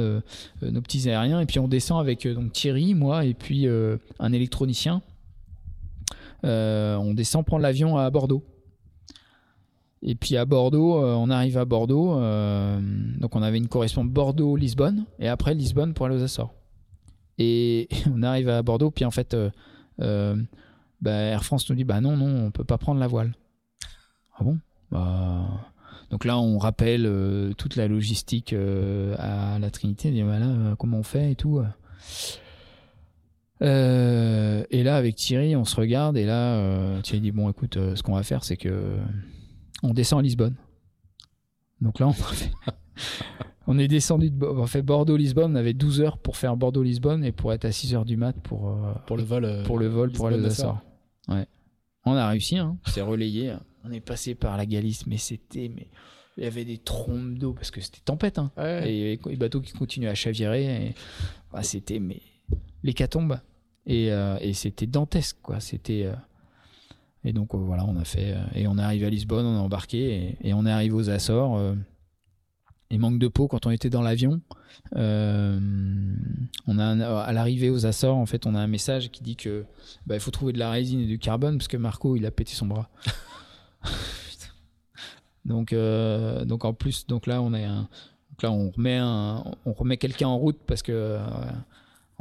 nos petits aériens et puis on descend avec donc Thierry moi et puis un électronicien on descend prendre l'avion à Bordeaux et puis à Bordeaux, euh, on arrive à Bordeaux. Euh, donc on avait une correspondance Bordeaux-Lisbonne. Et après Lisbonne pour aller aux Açores. Et on arrive à Bordeaux. Puis en fait, euh, bah, Air France nous dit Bah non, non, on peut pas prendre la voile. Ah bon? Bah... Donc là, on rappelle toute la logistique à la Trinité. On dit comment on fait et tout. Et là, avec Thierry, on se regarde. Et là, Thierry dit Bon, écoute, ce qu'on va faire, c'est que on descend à Lisbonne. Donc là, on a fait, On est descendu de on fait Bordeaux-Lisbonne. On avait 12 heures pour faire Bordeaux-Lisbonne et pour être à 6 heures du mat pour, euh, pour le vol. euh, pour le vol pour aller aux. Ouais. On a réussi, hein. C'est relayé. hein. On est passé par la Galice, mais c'était. Mais... Il y avait des trompes d'eau parce que c'était tempête. Hein. Ouais. Et les bateaux qui continuaient à chavirer. Et... bah, c'était mais... l'hécatombe. Et, euh, et c'était dantesque, quoi. C'était. euh, Et donc euh, voilà, on a fait. Et on est arrivé à Lisbonne, on a embarqué et, on est arrivé aux Açores. Et manque de peau quand on était dans l'avion. on a à l'arrivée aux Açores, en fait, on a un message qui dit que bah, faut trouver de la résine et du carbone parce que Marco il a pété son bras. Donc donc en plus donc là on donc là on remet on remet quelqu'un en route parce que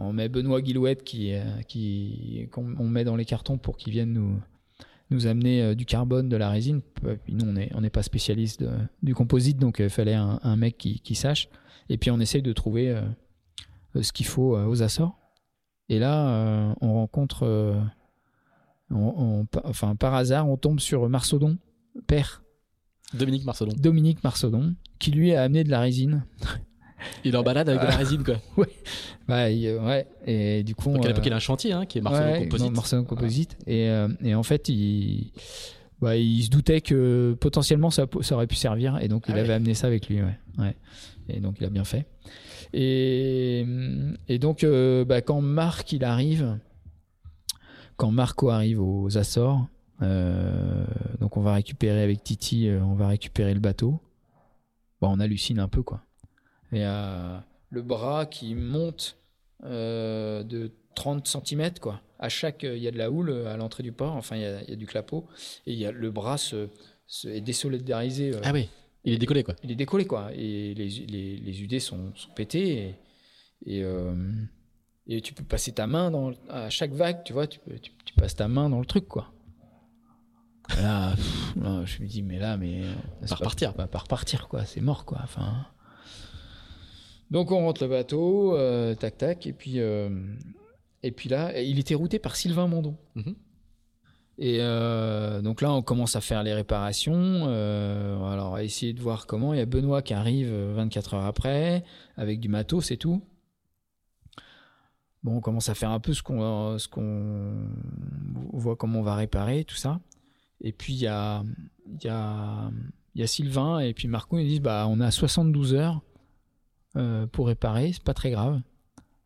on met Benoît Guilouette qui euh, qui qu'on on met dans les cartons pour qu'il vienne nous nous amener euh, du carbone, de la résine. Puis nous, on n'est on n'est pas spécialiste du composite, donc il fallait un, un mec qui, qui sache. Et puis on essaye de trouver euh, euh, ce qu'il faut euh, aux Açores. Et là, euh, on rencontre, euh, on- on- pa- enfin par hasard, on tombe sur Marsaudon, père Dominique Marcelon. Dominique Marsaudon, qui lui a amené de la résine. Il est en balade avec de la résine, quoi. Bah, il- euh, ouais. Et du coup, Donc à euh, l'époque, il a un chantier hein, qui est Marcelon Ouais, Composite. non, Composite. Et, euh, et en fait, il, bah, il se doutait que potentiellement ça, ça aurait pu servir. Et donc, il Ah avait ouais. amené ça avec lui. Ouais. Ouais. Et donc, il a bien fait. Et, et donc, euh, bah, quand Marc il arrive, quand Marco arrive aux Açores, euh, donc on va récupérer avec Titi, euh, on va récupérer le bateau. Bon, on hallucine un peu, quoi. Et euh, le bras qui monte euh, de 30 cm, quoi. À chaque, il y a de la houle à l'entrée du port, enfin, il y a, il y a du clapot, et il y a, le bras se, se- est désolidarisé. euh, Ah oui, il est décollé, quoi. il est décollé, quoi. Et les, les, les UD sont, sont pétés, et, et, euh, et tu peux passer ta main dans, à chaque vague, tu vois, tu, peux, tu, tu passes ta main dans le truc, quoi. Là, pff, là, je me dis, mais là, mais. c'est pas- repartir. Pas, pas repartir, quoi. C'est mort, quoi. Enfin. Donc on rentre le bateau, euh, tac tac, et puis euh, et puis là, il était routé par Sylvain Mondon. Mhm. Et euh, donc là, on commence à faire les réparations. alors, à essayer de voir comment. Il y a Benoît qui arrive euh, 24 heures après, avec du matos et tout. Bon, on commence à faire un peu ce qu'on, ce qu'on on voit comment on va réparer tout ça. Et puis il y a, il y a, il y a Sylvain et puis Marco. Ils disent bah on a 72 heures euh, pour réparer, c'est pas très grave.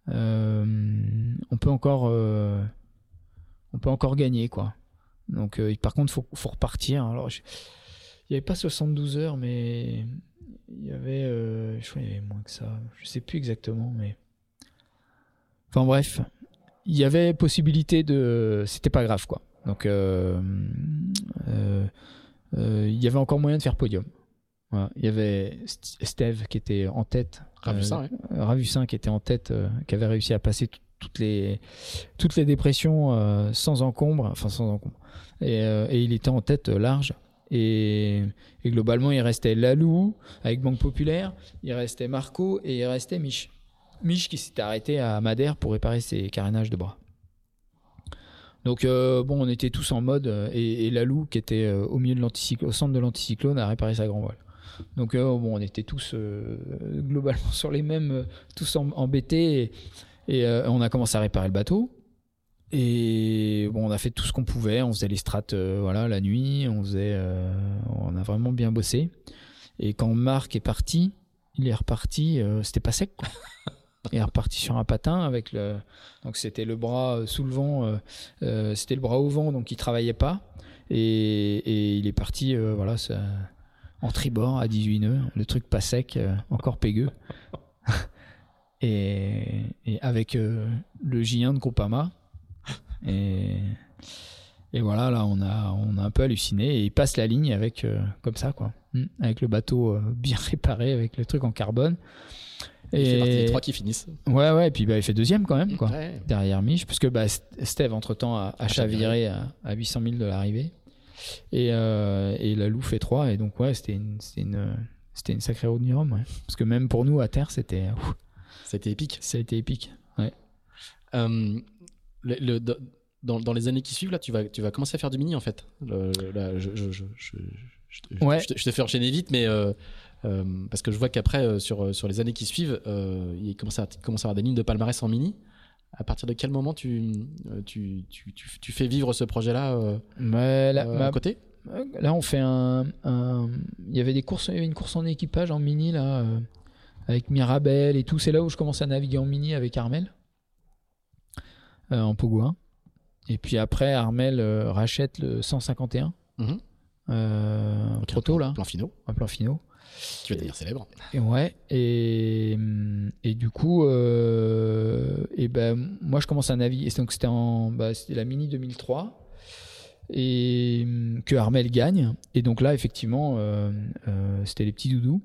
Euh, on peut encore, euh, on peut encore gagner quoi. Donc par contre faut, faut repartir. Alors il y avait pas 72 heures, mais il y avait, je crois qu'il y avait moins que ça. Je sais plus exactement, mais enfin bref, il y avait possibilité de, c'était pas grave quoi. Donc il y avait encore moyen de faire podium. Voilà. Il y avait St- Steve qui était en tête. Ravussin, ouais. euh, Ravussin qui était en tête, euh, qui avait réussi à passer tout- toutes les toutes les dépressions euh, sans encombre, enfin sans encombre. Et, euh, et il était en tête euh, large. Et, et globalement, il restait Lalou avec Banque Populaire, il restait Marco et il restait Mich. Mich qui s'était arrêté à Madère pour réparer ses carénages de bras. Donc euh, bon, on était tous en mode euh, et, et Lalou qui était euh, au milieu de au centre de l'anticyclone, a réparé sa grand voile. Donc euh, bon, on était tous euh, globalement sur les mêmes, euh, tous em- embêtés et, et, on a commencé à réparer le bateau. Et bon, on a fait tout ce qu'on pouvait. On faisait les strates, voilà, la nuit. On faisait, on a vraiment bien bossé. Et quand Marc est parti, il est reparti. c'était pas sec. Quoi. Il est reparti sur un patin avec le. Donc c'était le bras sous le vent. euh, c'était le bras au vent, donc il travaillait pas. Et, et il est parti, euh, voilà, ça- en tribord à 18 nœuds. Le truc pas sec, euh, encore pégueux. et, et avec euh, le J1 de Groupama. Et, et voilà, là, on a, on a un peu halluciné. Et il passe la ligne avec, euh, comme ça, quoi. Mm. Avec le bateau bien réparé, avec le truc en carbone. Il fait partie des Et trois qui finissent. ouais, ouais, et puis bah, il fait deuxième quand même, quoi. Ouais. Derrière Mich, puisque bah, St- Steve, entre-temps, a, a chaviré à, à 800 000 de l'arrivée. Et, euh, et la Lou fait 3. Et donc, ouais, c'était une, c'était une, c'était une sacrée route du Rhum, ouais. Parce que même pour nous, à terre, c'était, C'était épique. ça a été épique. Euh, le- le- dans, dans les années qui suivent, là, tu vas, tu vas commencer à faire du mini, en fait. Le- là, je, je, je, je, je te- Ouais. je te, je te fais enchaîner vite, mais euh, Euh, parce que je vois qu'après, euh, sur, sur les années qui suivent, euh, il commence à, commence à avoir des lignes de palmarès en mini. À partir de quel moment tu, euh, tu, tu, tu, tu fais vivre ce projet-là euh, euh, à côté? Là, on fait un, un- Il y avait des courses, il y avait une course en équipage en mini là, euh, avec Mirabel et tout. C'est là où je commence à naviguer en mini avec Armel, euh, en Pogo 1. Et puis après, Armel rachète le 151, Mhm. euh, Ok, trop tôt là, Plan finaux, un plan finaux. Qui va devenir célèbre. Et ouais, et, et du coup, euh, et ben, moi je commence à naviguer. Et donc c'était en, bah, la Mini 2003 et que Armel gagne. Et donc là, effectivement, euh, euh, c'était les petits doudous.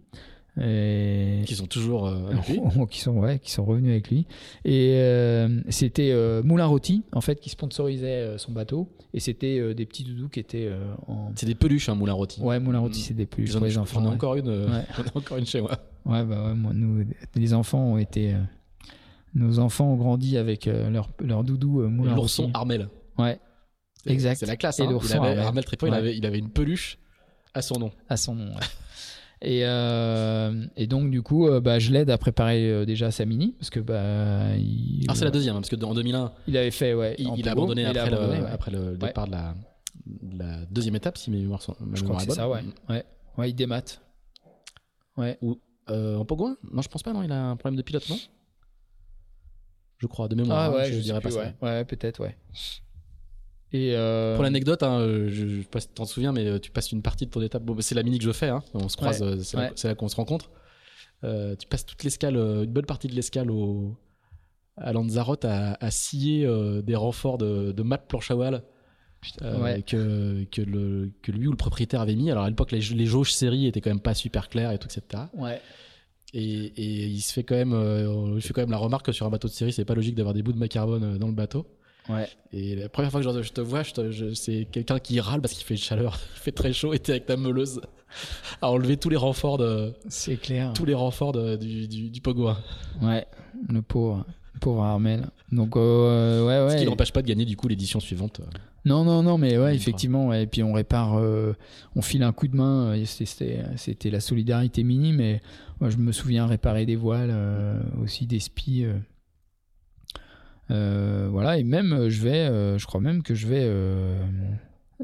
Et, Qui sont toujours euh, avec lui. qui sont ouais, qui sont revenus avec lui. Et euh, c'était euh, Moulin Rôti en fait qui sponsorisait euh, son bateau. Et c'était des petits doudous qui étaient en C'est des peluches, un moulin rôti. ouais Moulin Rôti, Mm. c'est des plus J'en pour les enfants. ai ouais. encore une, Ouais. ai encore une chez moi. Ouais, bah ouais, moi, nous, les enfants ont été. nos enfants ont grandi avec leur, leur doudou Moulin L'ourson. Armel. Ouais, Exact. C'est la classe. Et hein. l'ourson Armel. Armel il, avait, il avait une peluche à son nom. à son nom. Et, euh, et donc, du coup, euh, bah, je l'aide à préparer euh, déjà sa mini. Parce que bah, il, Ah, c'est la deuxième, hein, parce que en 2001, il avait fait. Ouais, il, a abandonné, mais il a après, abandonné, le, ouais. après le départ de, la, de la deuxième étape, si mes mémoires sont ma Je crois que est c'est ça, ouais. ouais. Ouais, il démate. Ouais. Euh, en Pogouin Non, je pense pas, non, il a un problème de pilote, non? Je crois, de mémoire, Ah hein, ouais, je, je, dirais pas plus, ça. Ouais, peut-être, ouais. Et euh, Pour l'anecdote, hein, euh, je, je sais pas si tu t'en souviens, mais euh, tu passes une partie de ton étape. Bon, bah, c'est la mini que je fais, hein, on se croise, Ouais, c'est là, ouais. c'est là qu'on se rencontre. Euh, tu passes toute l'escale, une bonne partie de l'escale au, à Lanzarote à, à scier euh, des renforts de, de mat planche à voile euh, Ouais. que, que, le, que lui ou le propriétaire avait mis. Alors à l'époque, les, les jauges série étaient quand même pas super claires et tout, etc. Ouais. Et, et il se fait quand même, lui fait quand même la remarque que sur un bateau de série, c'est pas logique d'avoir des bouts de carbone euh, dans le bateau. Ouais. Et la première fois que je, je te vois, c'est quelqu'un qui râle parce qu'il fait chaleur, il fait très chaud et t'es avec ta meuleuse à enlever tous les renforts de C'est clair. tous les renforts de- du, du, hein. Ouais, le pauvre, pauvre Armel. Donc, euh, ouais, Ce ouais. qui n'empêche pas de gagner du coup l'édition suivante. euh. Non, non, non, mais ouais, effectivement. ouais. Et puis on répare, euh, on file un coup de main. C'était, la solidarité minime. Mais moi, je me souviens réparer des voiles, euh, aussi des spies. Euh. Voilà, et même euh, je vais, euh, je crois même que je vais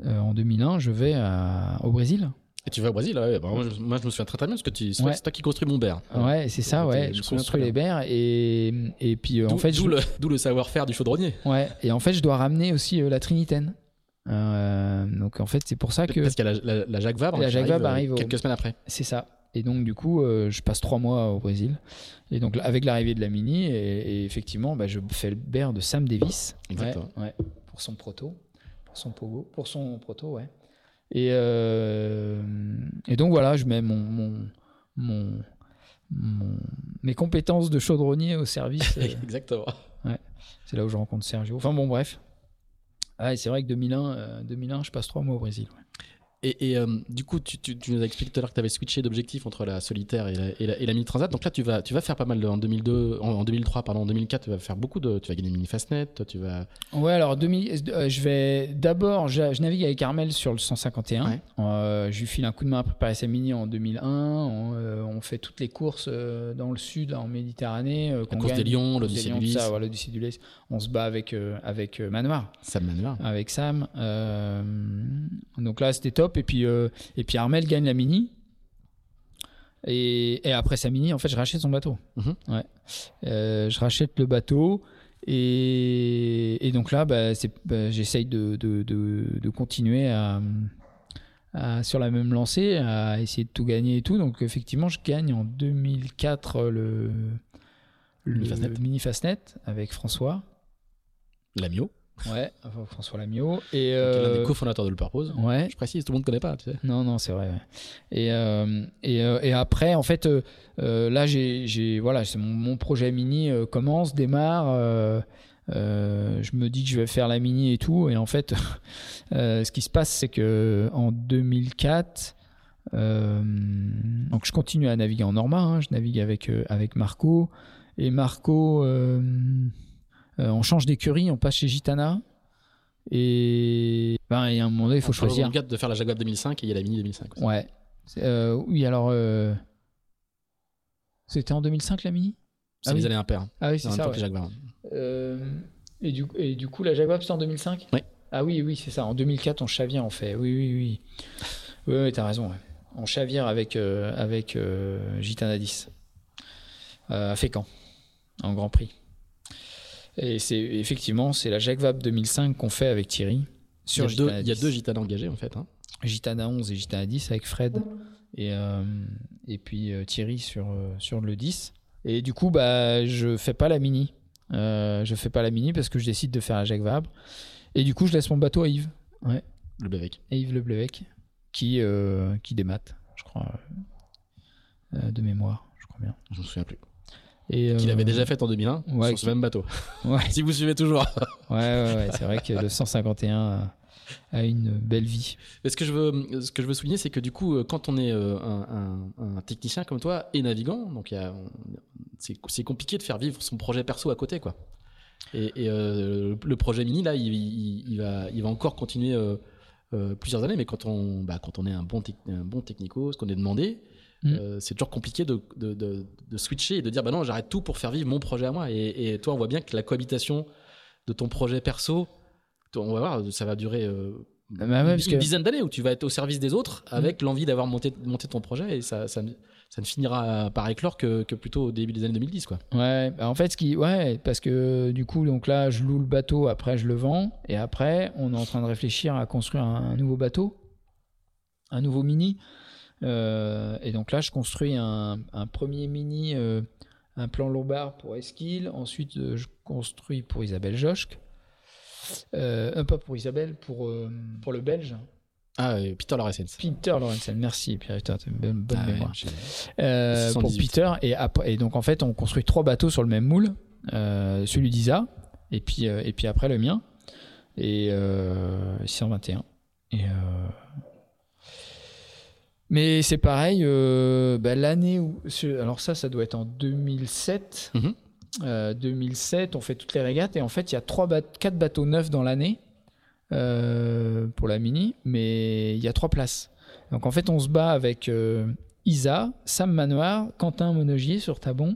en 2001, je vais à- au Brésil. Et tu vas au Brésil, ouais, bah, moi, je, moi, je me souviens très très bien parce que tu, c'est Ouais. toi- qui construis mon berre. Ouais, c'est ça, ouais. je construis les berres et et puis euh, en fait, je, d'où le, savoir-faire du chaudronnier. ouais, et en fait, je dois ramener aussi euh, la Trinitaine. Euh, donc en fait, c'est pour ça que Parce qu'il y a la, la, la Jacques Vabre La Jacques Vabre arrive au- quelques semaines après. C'est ça. Et donc, du coup, euh, je passe trois mois au Brésil. Et donc, avec l'arrivée de la Mini, et, et effectivement, bah, je fais le bear de Sam Davis. Exactement. Ouais, ouais, pour son proto. Pour son pogo. Pour son proto, ouais. Et, euh, et donc, voilà, je mets mon, mon, mon, mon- mes compétences de chaudronnier au service. euh, Exactement. c'est là où je rencontre Sergio. Enfin, bon, bref. Ah, c'est vrai que 2001, euh, 2001, je passe trois mois au Brésil. ouais. Et, et, euh, du coup, tu, tu- tu nous as expliqué tout à l'heure que tu avais switché d'objectif entre la solitaire et la, et la, et la mini transat. Donc là, tu vas, tu vas faire pas mal de, en 2002, en, en 2003, pardon, en 2004, tu vas faire beaucoup de, tu vas gagner mini fastnet, tu vas. Ouais, alors 2000, euh, je vais d'abord, je, je navigue avec Armel sur le 151. Ouais. Euh, je lui file un coup de main à préparer sa mini en 2001. On, euh, on fait toutes les courses euh, dans le sud, en Méditerranée. La course gagne. des Lions, l'Odyssée du Lys, voilà, du Lys. On se bat avec, avec Manoir, Sam Manoir. avec Sam. Donc là, c'était top. Et puis, euh, et puis Armel gagne la mini. Et, et après sa mini, en fait, je rachète son bateau. Mhm. Ouais. Euh, je rachète le bateau. Et, et donc là, bah, bah, j'essaye de, de, de, de continuer à, à- sur la même lancée, à essayer de tout gagner et tout. Donc effectivement, je gagne en 2004 le, le Fastnet. Mini Fastnet avec François. L'Amio, Ouais, François Lamiot. Et, est l'un des euh, cofondateurs de Le Purpose. ouais. Je précise, tout le monde ne connaît pas, tu sais. Non, non, c'est vrai. ouais. Et, euh, et, euh, et après, en fait, euh, euh, là, j'ai, voilà, mon, mon projet mini euh, commence, démarre. euh, euh, je me dis que je vais faire la mini et tout. Et en fait, euh, ce qui se passe, c'est que en 2004, euh, donc je continue à naviguer en Norma. hein, je navigue avec euh, avec Marco. Et Marco, euh, euh, on change d'écurie, on passe chez Gitana. Et ben, il y a un moment donné, il faut On choisir. en 2004 de faire la Jaguar 2005 et il y a la Mini 2005 aussi. Ouais. Euh, oui, alors, euh, C'était en 2005 la Mini? C'est Ah les oui. années impaires. Ah oui, c'est En ça. ouais. Euh, et, du, et du coup, la Jaguar, c'était en 2005 Oui. Ah oui, oui, c'est ça. En 2004, on chavire, on fait. Oui, oui, oui. Oui, oui, t'as raison. ouais. On chavire avec, euh, avec euh, Gitana 10 euh, à Fécamp, en Grand Prix. Et c'est effectivement, c'est la Jacques Vabre 2005 qu'on fait avec Thierry. Il y, Sur a deux, il y a 10. deux gitanes engagés en fait. hein. Gitana 11 et Gitana 10 avec Fred et, euh, et puis euh, Thierry sur, euh, sur le 10. Et du coup, bah, je fais pas la mini. Euh, je fais pas la mini parce que je décide de faire la Jacques Vabre. Et du coup, je laisse mon bateau à Yves, Le Blévec. à Yves Le Blevec, qui, qui démate, je crois, de mémoire, je crois bien. Je me souviens plus. Et, Qu'il euh, avait déjà fait en 2001 ouais, sur ce même bateau. Ouais, si vous suivez toujours. ouais, ouais, ouais, c'est vrai que le 151 a, a une belle vie. Mais ce que je veux, ce que je veux souligner, c'est que du coup, euh, quand on est euh, un, un- un technicien comme toi et navigant, donc c'est compliqué de faire vivre son projet perso à côté, quoi. Et, et, euh, le projet mini là, il, il- il va, il va encore continuer euh, euh, plusieurs années. Mais quand on, bah, quand on est un bon, tec- un bon technico, ce qu'on est demandé, Mm. euh, c'est toujours compliqué de, de, de, de switcher et de dire bah non, j'arrête tout pour faire vivre mon projet à moi. Et, et toi, on voit bien que la cohabitation de ton projet perso, on va voir, ça va durer. euh, Bah ouais, parce une que- Mm. dizaine d'années où tu vas être au service des autres avec l'envie d'avoir monté, monté ton projet et ça, ça, ne- ça ne finira par éclore que, que plutôt au début des années 2010 quoi. Ouais, bah en fait, ce qui, ouais, parce que du coup, donc là, je loue le bateau, après je le vends, et après, on est en train de réfléchir à construire un, un nouveau bateau, un nouveau mini. Euh, et donc là, je construis un, un premier mini, euh, un plan lombard pour Esquille. Ensuite, euh, je construis pour Isabelle Joschk. Euh, pas pour Isabelle, pour, pour le Belge. Ah, Peter Lorenz. Peter Lorenzen, merci Pierre, t'as une bonne, bonne Ah mémoire. Euh, pour 78. Peter et, après, et donc en fait on construit trois bateaux sur le même moule euh, celui d'Isa et puis euh, et puis après le mien et euh, 621 et mais c'est pareil euh, bah, l'année où alors ça ça doit être en 2007 Mhm. Euh, 2007 on fait toutes les régates et en fait il y a trois quatre bateaux neufs dans l'année euh, pour la mini mais il y a trois places donc en fait on se bat avec Isa, Sam Manoir, Quentin Monogier sur Tabon.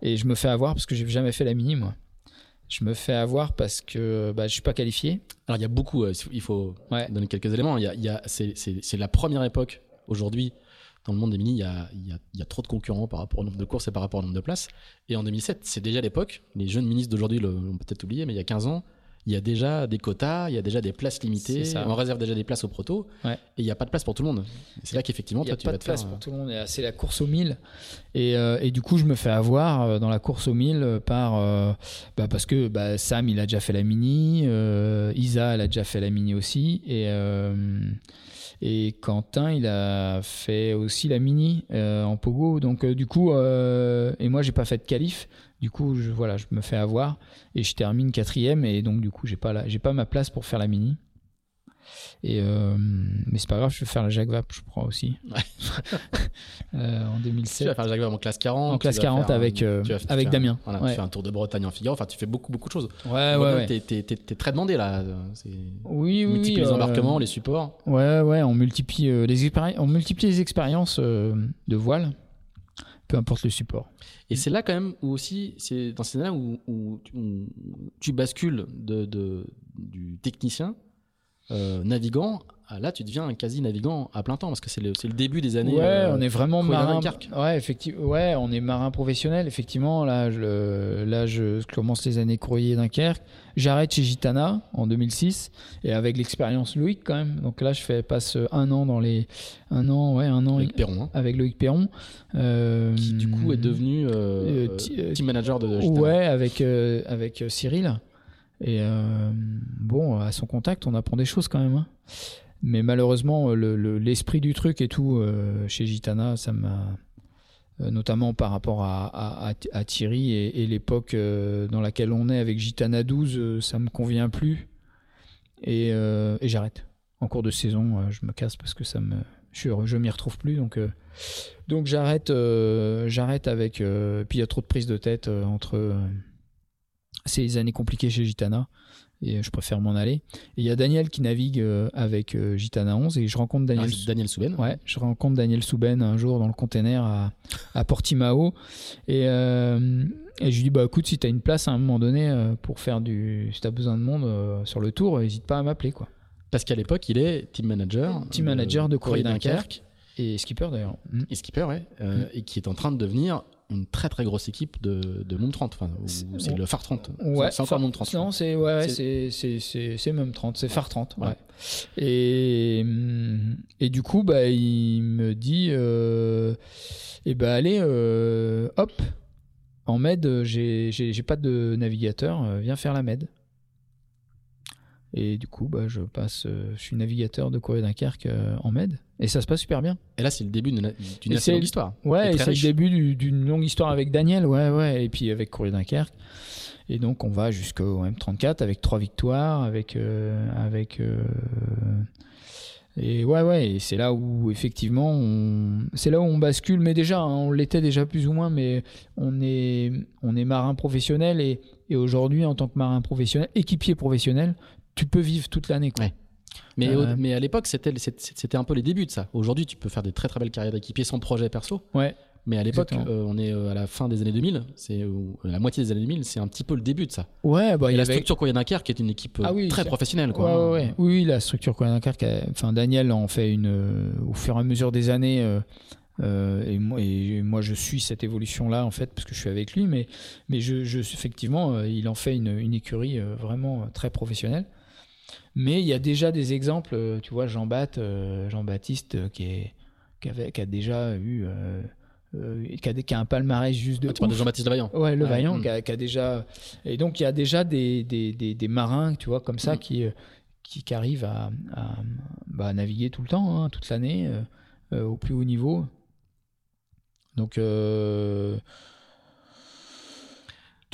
Et je me fais avoir parce que j'ai jamais fait la mini, moi. Je me fais avoir parce que bah, je suis pas qualifié. Alors il y a beaucoup, euh, il faut Ouais. donner quelques éléments. Il y a, il y a- c'est, la première époque aujourd'hui dans le monde des mini. Il y, a, il, y a, il y a trop de concurrents par rapport au nombre de courses et par rapport au nombre de places. Et en 2007, c'est déjà l'époque. Les jeunes ministres d'aujourd'hui l'ont peut-être oublié, mais il y a 15 ans, il y a déjà des quotas, il y a déjà des places limitées. On réserve déjà des places au proto. Ouais. Et il n'y a pas de place pour tout le monde. C'est là qu'effectivement, Il n'y a tu pas de faire. place euh, pour tout le monde. euh, C'est la course au 1000. Et, euh, et du coup, je me fais avoir euh, dans la course au 1000 euh, par. euh, bah, parce que bah, Sam, il a déjà fait la mini. euh, Isa, elle a déjà fait la mini aussi. Et. euh, et Quentin, il a fait aussi la mini euh, en pogo. Donc euh, du coup, euh, et moi j'ai pas fait de qualif. Du coup, je, voilà, je me fais avoir et je termine quatrième. Et donc du coup, j'ai pas la- j'ai pas ma place pour faire la mini. Et euh, mais c'est pas grave, je vais faire la Jacques Vabre, je crois aussi. Euh, en Tu 2007. vas faire Jacques Vabre en classe 40. En tu classe vas 40 faire, avec, euh, tu vas- tu avec fais un- Damien. voilà, Ouais. Tu fais un tour de Bretagne en Figaro. Enfin, tu fais beaucoup, beaucoup de choses. Ouais, ouais, T'es, t'es- t'es- t'es très demandé là. C'est Oui, oui, multiplie les euh, embarquements, les supports. Ouais, ouais, on multiplie, les, expéri- on multiplie les expériences de voile, peu importe le support. Et c'est là quand même où aussi, c'est dans ces années-là où, tu, bascules de, du technicien euh, navigant là, tu deviens un quasi navigant à plein temps parce que c'est le, début des années. ouais, euh, on est vraiment marin. Dunkerque. Ouais, effectivement. Ouais, on est marin professionnel. Effectivement, là, je, là, je commence les années courrier Dunkerque. J'arrête chez Gitana en 2006 et avec l'expérience Loïc quand même. Donc là, je fais passe un an dans les un an, ouais, un an avec Perron, hein, avec Loïc Perron, euh, qui du coup est devenu euh, team manager de Gitana. Ouais, avec, avec Cyril. Et euh, bon, à son contact, on apprend des choses quand même. hein. Mais malheureusement, euh, le- le- l'esprit du truc et tout, euh, chez Gitana, ça m'a. euh, notamment par rapport à, à, Thierry et, l'époque dans laquelle on est avec Gitana 12, euh, ça me convient plus. Et, j'arrête. En cours de saison, je me casse parce que ça me. Je, je m'y retrouve plus. Donc, donc j'arrête, j'arrête avec. puis il y a trop de prises de tête entre, les années compliquées chez Gitana et je préfère m'en aller. Et il y a Daniel qui navigue avec Gitana 11 et je rencontre Daniel, ah, Daniel Souben. Ouais, je rencontre Daniel Souben un jour dans le container à, à Portimao et, et je lui dis bah écoute si tu as une place à un moment donné pour faire du si tu as besoin de monde sur le tour, n'hésite pas à m'appeler quoi. Parce qu'à l'époque, il est team manager. Team manager de Corée Dunkerque. Et skipper d'ailleurs. Et skipper, ouais. Euh, mm. Et qui est en train de devenir une très très grosse équipe de, de Monde 30. Enfin, c'est le phare 30. Ouais, c'est encore Monde 30. Non, c'est ouais, c'est même 30. C'est phare 30. Ouais. Et, mm, et du coup, bah, il me dit euh, eh ben, allez, euh, hop, en med, j'ai pas de navigateur, euh, viens faire la med. Et du coup, bah, je passe, euh, je suis navigateur de Corée Dunkerque euh, en med. Et ça se passe super bien. Et là, c'est le début d'une assez longue histoire. Ouais, c'est le début d'une longue histoire avec Daniel, ouais, ouais, et puis avec Corée Dunkerque. Et donc, on va jusqu'au M34 avec trois victoires, avec. Euh, avec et ouais, ouais, et c'est là où, effectivement, on... c'est là où on bascule. Mais déjà, hein, on l'était déjà plus ou moins, mais on est, on est marin professionnel. Et, et aujourd'hui, en tant que marin professionnel, équipier professionnel, tu peux vivre toute l'année. Mais, euh, mais à l'époque, c'était, c'était un peu les débuts de ça. Aujourd'hui, tu peux faire des très très belles carrières d'équipier sans projet perso. Ouais. Mais à l'époque, euh, on est euh, à la fin des années 2000, c'est la moitié des années 2000, c'est un petit peu le début de ça. Ouais, bah, il y a la structure Coréen qui est une équipe ah très professionnelle. Quoi. Ouais, ouais, Oui, la structure Coréen enfin Daniel en fait une, au fur et à mesure des années. et, moi, et, moi, je suis cette évolution-là en fait parce que je suis avec lui, mais, mais je, je effectivement, il en fait une, une écurie vraiment très professionnelle. Mais il y a déjà des exemples, euh, tu vois, Jean, Bat, euh, Jean Baptiste euh, qui, est, qui, avait, qui a déjà eu. qui, a, qui, a, un palmarès juste de. Ah, tu parles de Jean-Baptiste Le Vaillant Ouais, Le Vaillant, qui, a, qui, a, déjà. Et donc, il y a déjà des, des, des, marins, tu vois, comme ça, mm. qui, qui, arrivent à, à bah, naviguer tout le temps, hein, toute l'année, au plus haut niveau. Donc.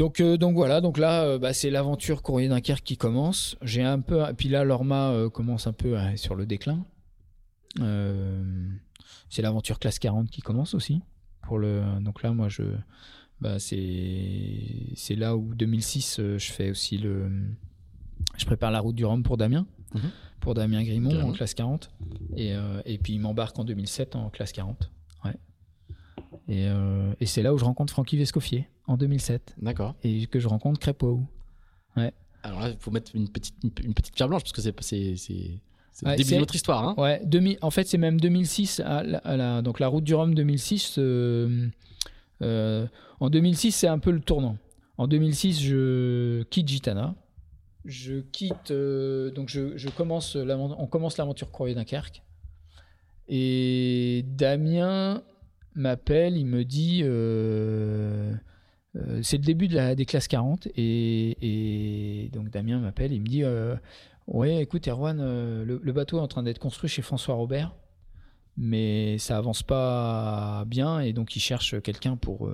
Donc, euh, donc voilà, donc là, euh, bah, c'est l'aventure Courrier Dunkerque qui commence. J'ai un peu, puis là, Lorma euh, commence un peu sur le déclin. c'est l'aventure classe 40 qui commence aussi. Pour le, donc là, moi, je, bah, c'est, là où 2006, je fais aussi le, je prépare la route du Rhum pour Damien, mhm. pour Damien Grimont en classe 40, et, et puis il m'embarque en 2007 en classe 40. Ouais. Et, et c'est là où je rencontre Francky Vescoffier en 2007. D'accord. Et que je rencontre Crépeau. Ouais. Alors là, il faut mettre une petite, une, petite pierre blanche parce que c'est c'est le début de notre histoire. Hein. Ouais, demi, en fait, c'est même 2006, à la, donc la route du Rhum 2006. Euh, euh, en 2006, c'est un peu le tournant. En 2006, je quitte Gitana. Je quitte, euh, donc je, je commence on commence l'aventure Courrier Dunkerque. Et Damien m'appelle, il me dit euh, c'est le début des classes 40 et, donc Damien m'appelle, il me dit euh, Ouais, écoute, Erwan, euh, le, bateau est en train d'être construit chez François Robert, mais ça avance pas bien et donc il cherche quelqu'un pour,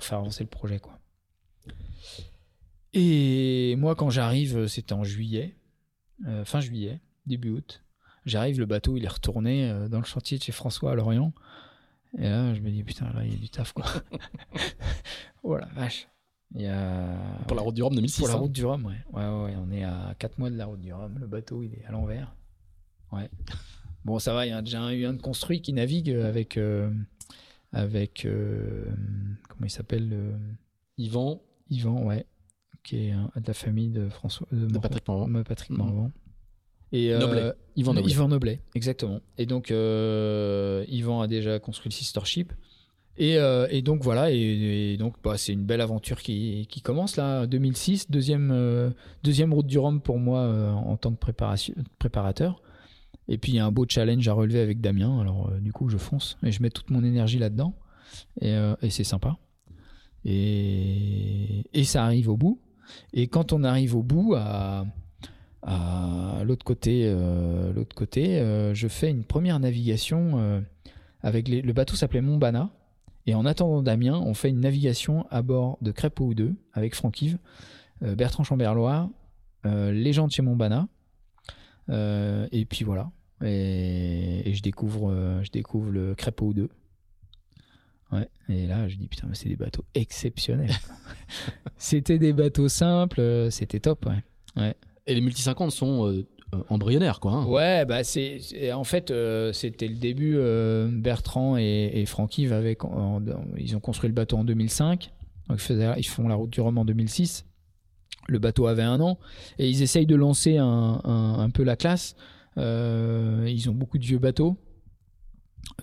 faire avancer le projet. Et moi, quand j'arrive, c'était en juillet, fin juillet, début août. J'arrive, le bateau il est retourné dans le chantier de chez François à Lorient. Et là, je me dis, putain, là, il y a du taf, quoi. oh la vache. Il y a... Pour la route du Rhum 2006. Pour la hein. route du Rhum, ouais. ouais. Ouais, On est à 4 mois de la route du Rhum. Le bateau, il est à l'envers. Ouais. Bon, ça va, il y a déjà eu un de construit qui navigue avec. Euh, avec. Euh, comment il s'appelle Yvan. Yvan, ouais. Qui est de la famille de François. De, Patrick Morvan. Patrick Morvan. Et, euh, Noblet. Yvan Noblet. Yvan Noblet, exactement. Et donc, euh, Yvan a déjà construit le Sister Ship. Et, euh, et donc voilà, et, donc bah, c'est une belle aventure qui, qui, commence là, 2006, deuxième, deuxième route du Rhum pour moi en tant que préparation, préparateur. Et puis il y a un beau challenge à relever avec Damien, alors du coup je fonce et je mets toute mon énergie là-dedans, et, et c'est sympa. Et, et ça arrive au bout. Et quand on arrive au bout, à, à l'autre côté, euh, l'autre côté euh, je fais une première navigation euh, avec le bateau s'appelait Montbana. Et en attendant Damien, on fait une navigation à bord de Crépeau 2 avec Franck Yves, Bertrand Chamberlois, les gens de chez Montbana. et puis voilà. Et, je, découvre, je découvre le Crépeau 2. Ouais. Et là, je dis putain, mais c'est des bateaux exceptionnels. c'était des bateaux simples, c'était top, ouais. ouais. Et les multi 50 sont euh, embryonnaires, quoi. Hein. Ouais, bah c'est en fait euh, c'était le début. Euh, Bertrand et, et Franck Yves avaient, en- ils ont construit le bateau en 2005. Donc ils, ils font la route du Rhum en 2006. Le bateau avait un an et ils essayent de lancer un, un- peu la classe. Euh, ils ont beaucoup de vieux bateaux,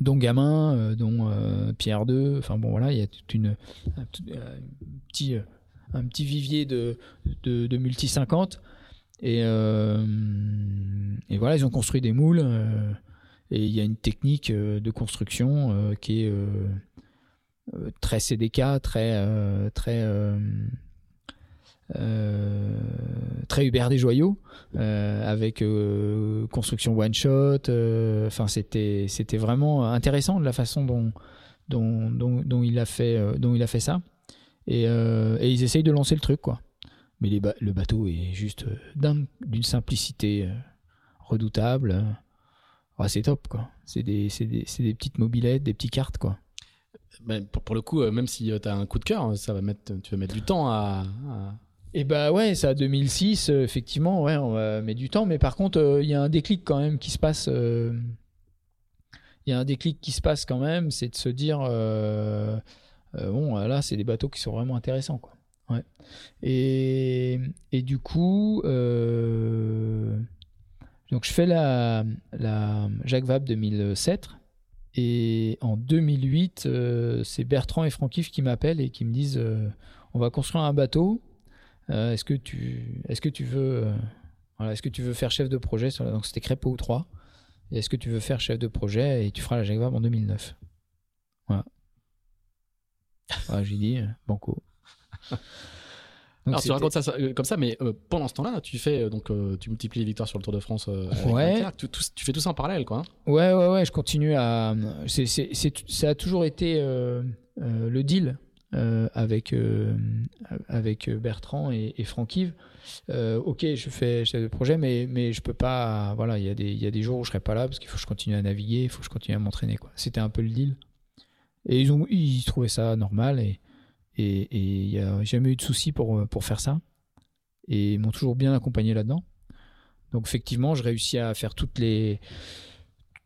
dont Gamin, euh, dont euh, Pierre II. Enfin bon voilà, il y a toute une un, euh, petit euh, un petit vivier de de, de multi 50. Et, euh, et voilà, ils ont construit des moules. euh, et il y a une technique euh, de construction qui est très CDK, très très très des Joyaux, avec construction one shot. Enfin, c'était c'était vraiment intéressant de la façon dont dont, dont, il a fait dont il a fait ça. Et, et ils essayent de lancer le truc quoi. Mais les ba- le bateau est juste euh, d'un- d'une simplicité euh, redoutable. Ouais, c'est top, quoi. C'est des, petites mobilettes, des petites cartes, quoi. Ben, pour, pour le coup, euh, même si tu as un coup de cœur, ça va mettre, tu vas mettre du temps à. à- Et bah ouais, ça 2006, euh, effectivement, ouais, on va mettre du temps. Mais par contre, euh, il y a un déclic quand même qui se passe. euh, Il y a un déclic qui se passe quand même, c'est de se dire, euh, euh, bon, là, c'est des bateaux qui sont vraiment intéressants, quoi. Ouais. Et, et du coup, euh, donc je fais la, la Jacques Vabre 2007. Et en 2008, euh, c'est Bertrand et Franckif qui m'appellent et qui me disent euh, on va construire un bateau. Est-ce que tu est-ce que tu veux voilà, est-ce que tu veux faire chef de projet sur la- donc c'était Crépeau ou 3 et est-ce que tu veux faire chef de projet et tu feras la Jacques Vabre en 2009 voilà, Voilà, j'ai dit banco Alors tu racontes ça, ça, euh, comme ça, mais euh, pendant ce temps-là, tu fais euh, donc tu multiplies les victoires sur le Tour de France. avec Ouais. Leclerc. Tu, tout- tu fais tout ça en parallèle, quoi. hein. Ouais, ouais, ouais, je continue à. c'est c'est- c'est- ça a toujours été le deal avec, avec Bertrand et, et Franck Yves. Ok, je fais chef de projet, mais, mais je peux pas. Voilà, il y, a des- il y a des jours où je serai pas là parce qu'il faut que je continue à naviguer, il faut que je continue à m'entraîner. quoi. C'était un peu le deal. Et ils, ont, ils trouvaient ça normal et et il n'y a jamais eu de souci pour, pour faire ça. Et ils m'ont toujours bien accompagné là-dedans. Donc effectivement, je réussis à faire toutes les,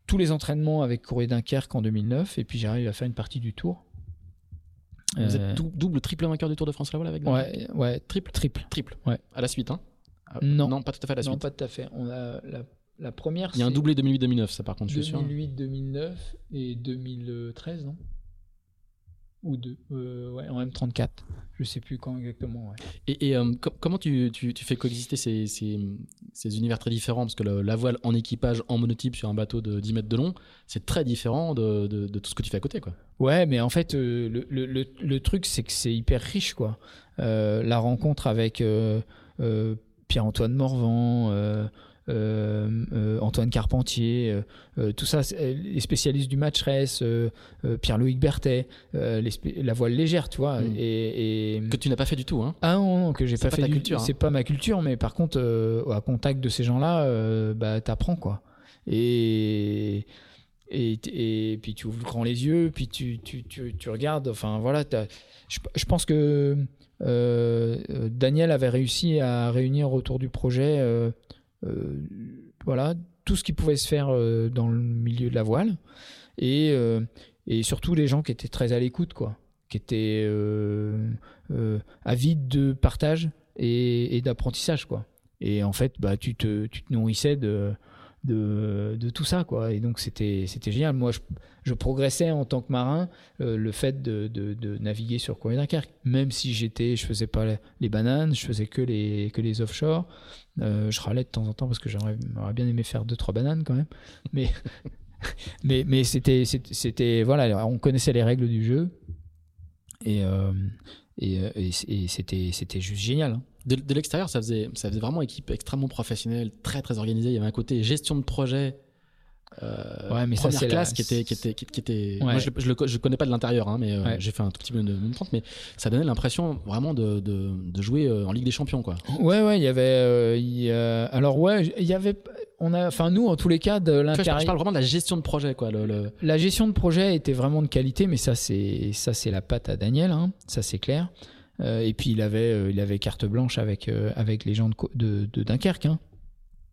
tous les entraînements avec Corée Dunkerque en 2009 et puis j'arrive à faire une partie du tour. Vous Euh, êtes dou- double, triple vainqueur du Tour de France là avec ouais, ouais, Triple, triple. triple. Ouais. À la suite, hein? Ah, Non. non, pas tout à fait à la non, suite. pas tout à fait. On a la, la première. Il y a un doublé 2008-2009, ça par contre, je suis sûr. 2008, 2009 et 2013, non? Ou deux. Euh, ouais, en M34. Je sais plus quand exactement. Ouais. Et, et, euh, com- comment tu, tu, tu fais coexister ces, ces, ces univers très différents? Parce que le- la voile en équipage, en monotype sur un bateau de 10 mètres de long, c'est très différent de, de, de tout ce que tu fais à côté, quoi. Ouais, mais en fait, euh, le, le, le, truc, c'est que c'est hyper riche, quoi. La rencontre avec Pierre-Antoine Morvan, Antoine Carpentier, euh, euh, tout ça, euh, les spécialistes du match race, euh, euh, Pierre-Louis Berthet, euh, la voile légère, tu vois. Mm. Et, et- Que tu n'as pas fait du tout, hein. ah non, non, que j'ai pas pas fait du- culture, hein. C'est pas ma culture, mais par contre, euh, à contact de ces gens-là, euh, bah, t'apprends quoi. Et, et et puis tu ouvres grand les yeux, puis tu tu, tu, tu regardes. Enfin voilà, je, je pense que euh, euh, Daniel avait réussi à réunir autour du projet, euh, euh, voilà, tout ce qui pouvait se faire euh, dans le milieu de la voile, et euh, et surtout les gens qui étaient très à l'écoute quoi. Qui étaient euh, euh, avides de partage et, et d'apprentissage quoi. Et en fait bah tu te, tu te nourrissais de de, tout ça quoi. Et donc c'était c'était génial. Moi je, progressais en tant que marin euh, le fait de, de, naviguer sur Corée Dunkerque même si j'étais je faisais pas les bananes je faisais que les que les offshore Euh, je râlais de temps en temps parce que j'aurais bien aimé faire deux trois bananes quand même. Mais mais mais c'était c'était voilà on connaissait les règles du jeu. Et euh, et c'était c'était juste génial hein. De, de l'extérieur, ça faisait, ça faisait vraiment équipe extrêmement professionnelle, très très organisée. Il y avait un côté gestion de projet euh, ouais, mais première ça, classe qui était, qui était, qui, était. Moi, je, je, je, connais pas de l'intérieur, hein, mais euh, j'ai fait un tout petit peu de 30, mais ça donnait l'impression vraiment de, de, de, jouer euh, en Ligue des Champions, quoi. Ouais, ouais, il y avait. Il alors ouais, il y avait. On a, enfin nous, en tous les cas, de l'intérieur. Je parle vraiment de la gestion de projet, quoi. Le, La gestion de projet était vraiment de qualité, mais ça, c'est ça, c'est la patte à Daniel, hein, ça c'est clair. Et puis il avait, il avait carte blanche avec avec les gens de, de, Dunkerque. Hein.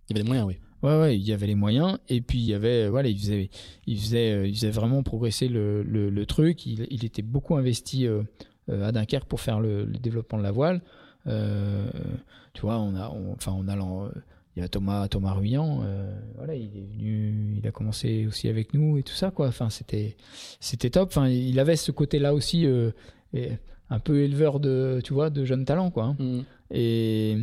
Il y avait des moyens, oui. Ouais, ouais, il y avait les moyens. Et puis, il y avait, euh, voilà, il faisait, il faisait, euh, il faisait vraiment progresser le, le, truc. Il, il, était beaucoup investi euh, à Dunkerque pour faire le, développement de la voile. tu vois, on a, enfin, on a, il y a Thomas, Thomas Ruyant. voilà, il est venu, il a commencé aussi avec nous et tout ça, quoi. Enfin, c'était, c'était top. Enfin, il avait ce côté-là aussi, un peu éleveur de, tu vois, de jeunes talents, quoi. Hein. Mmh. Et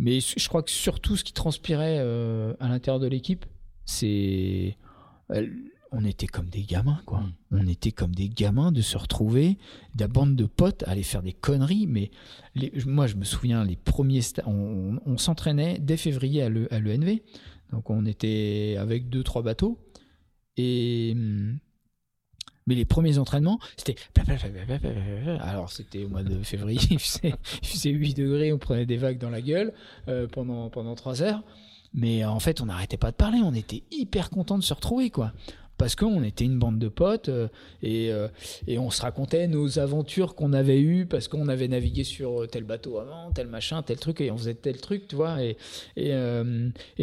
mais je crois que surtout ce qui transpirait euh, à l'intérieur de l'équipe, c'est. On était comme des gamins, quoi. Mm. On était comme des gamins de se retrouver, de la bande de potes, aller faire des conneries. Mais moi, je me souviens, les premiers. On, s'entraînait dès février à l'ENV. Donc, on était avec deux, trois bateaux. Et. Hum, mais les premiers entraînements, c'était. Alors, c'était au mois de février, il faisait, 8 degrés, on prenait des vagues dans la gueule euh, pendant, pendant 3 heures. Mais en fait, on n'arrêtait pas de parler, on était hyper content de se retrouver, quoi parce qu'on était une bande de potes euh, et, euh, et, on se racontait nos aventures qu'on avait eues parce qu'on avait navigué sur tel bateau avant, tel machin, tel truc et on faisait tel truc, tu vois, et, et,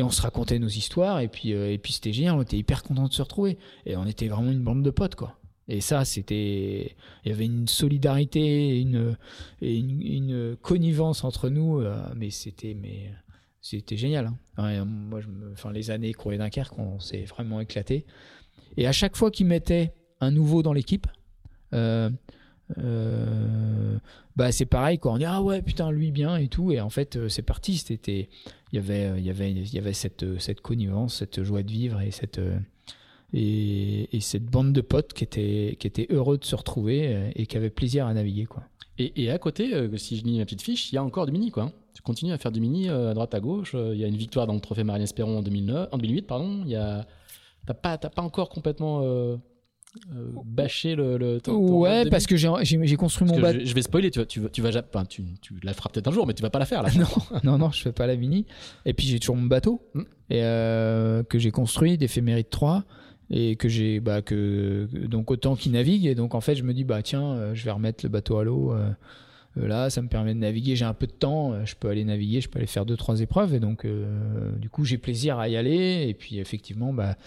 on se racontait nos histoires et puis, et puis c'était génial, on était hyper content de se retrouver et on était vraiment une bande de potes, quoi. Et ça, c'était, il y avait une solidarité, une, une, connivence entre nous, euh, mais c'était, mais c'était génial. Hein. moi, je enfin, les années Courrier Dunkerque, on s'est vraiment éclaté. Et à chaque fois qu'il mettait un nouveau dans l'équipe, euh, euh, bah c'est pareil quoi. On dit ah ouais putain lui bien et tout. Et en fait, c'est parti. Il y avait, y avait, y avait cette, cette connivence, cette joie de vivre et cette et, cette bande de potes qui étaient, qui étaient heureux de se retrouver euh, et qui avaient plaisir à naviguer. Quoi. Et, à côté, euh, si je lis ma petite fiche, il y a encore du mini. Quoi. Tu continues à faire du mini euh, à droite à gauche. Il y a une victoire dans le trophée Marine Espéron en, 2009, en 2008. Pardon. Il y a... T'as pas, pas encore complètement bâché le, le ouais parce que j'ai construit mon bateau je, vais spoiler tu vas tu, tu vas tu, tu, la feras peut-être un jour mais tu vas pas la faire là non non non je fais pas la mini et puis j'ai toujours mon bateau hmm. et que j'ai construit d'éphémérite 3 et que j'ai bah que donc autant qu'il navigue. Et donc en fait je me dis bah tiens euh, je vais remettre le bateau à l'eau euh, euh, là ça me permet de naviguer. J'ai un peu de temps je peux aller naviguer je peux aller faire deux trois épreuves. Et donc du coup j'ai plaisir à y aller. Et puis effectivement bah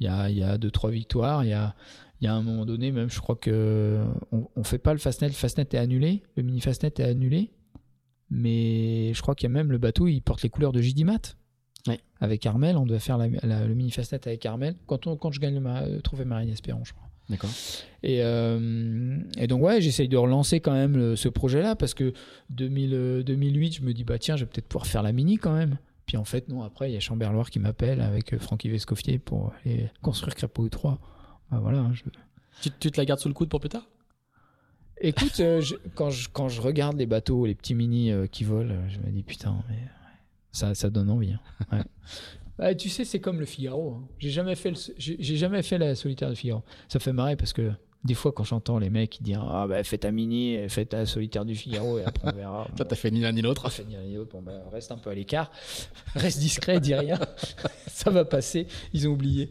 il y a il y a deux trois victoires. Il y a il y a un moment donné même je crois que on, fait pas le fastnet. Le fastnet est annulé. Le mini fastnet est annulé. Mais je crois qu'il y a même le bateau il porte les couleurs de Avec Armel, on doit faire le mini fastnet avec Armel quand, on, quand je gagne le, trophée Marine Espérance, je crois. D'accord. Et, euh, et, donc ouais, j'essaye de relancer quand même ce projet-là parce que 2000, 2008, euh, je me dis bah tiens, je vais peut-être pouvoir faire la mini quand même. Puis en fait non, après il y a Chamberloir qui m'appelle avec euh, Francky Vescoffier pour aller construire Crapaud 3. Bah, voilà. Hein, tu, tu, te la gardes sous le coude pour plus tard? Écoute, quand, je, quand je regarde les bateaux, les petits mini qui volent, je me dis putain, mais ça, ça donne envie. Hein. Ouais. tu sais, c'est comme le Figaro. Hein. J'ai jamais fait j'ai jamais fait la solitaire de Figaro. Ça fait marrer parce que des fois, quand j'entends les mecs qui disent Ah, bah, fais ta mini, fais ta solitaire du Figaro et après on verra. Toi, t'as fait ni l'un ni l'autre. fait ni l'un ni l'autre. Bon, bah, reste un peu à l'écart. Reste discret, dis rien. ça va passer. Ils ont oublié.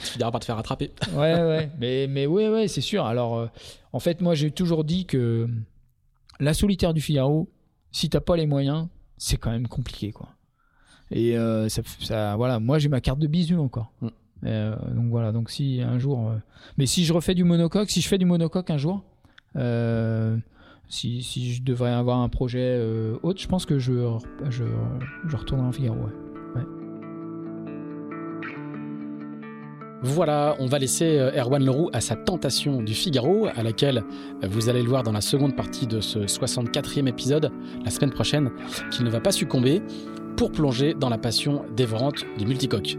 tu finiras par te faire rattraper. ouais, ouais. Mais, mais ouais, ouais, c'est sûr. Alors, euh, en fait, moi, j'ai toujours dit que la solitaire du Figaro, si t'as pas les moyens, c'est quand même compliqué quoi. Et euh, ça, voilà, moi j'ai ma carte de bisu encore. Mm. Euh, donc voilà, donc si un jour, euh, mais si je refais du monocoque, si je fais du monocoque un jour, si, si, je devrais avoir un projet autre, je pense que je, je, je retournerai en Figaro. Voilà, on va laisser euh, Erwan Leroux à sa tentation du Figaro, à laquelle euh, vous allez le voir dans la seconde partie de ce 64e épisode, la semaine prochaine, qu'il ne va pas succomber, pour plonger dans la passion dévorante du multicoque.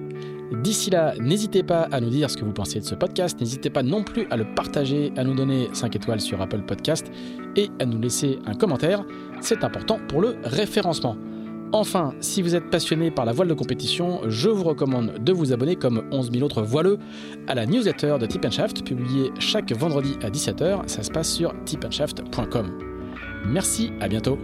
D'ici là, n'hésitez pas à nous dire ce que vous pensez de ce podcast, n'hésitez pas non plus à le partager, à nous donner 5 étoiles sur Apple Podcast et à nous laisser un commentaire, c'est important pour le référencement. Enfin, si vous êtes passionné par la voile de compétition, je vous recommande de vous abonner comme 11 000 autres voileux à la newsletter de Tip Shaft publiée chaque vendredi à 17h. Ça se passe sur tipandshaft.com. Merci, à bientôt.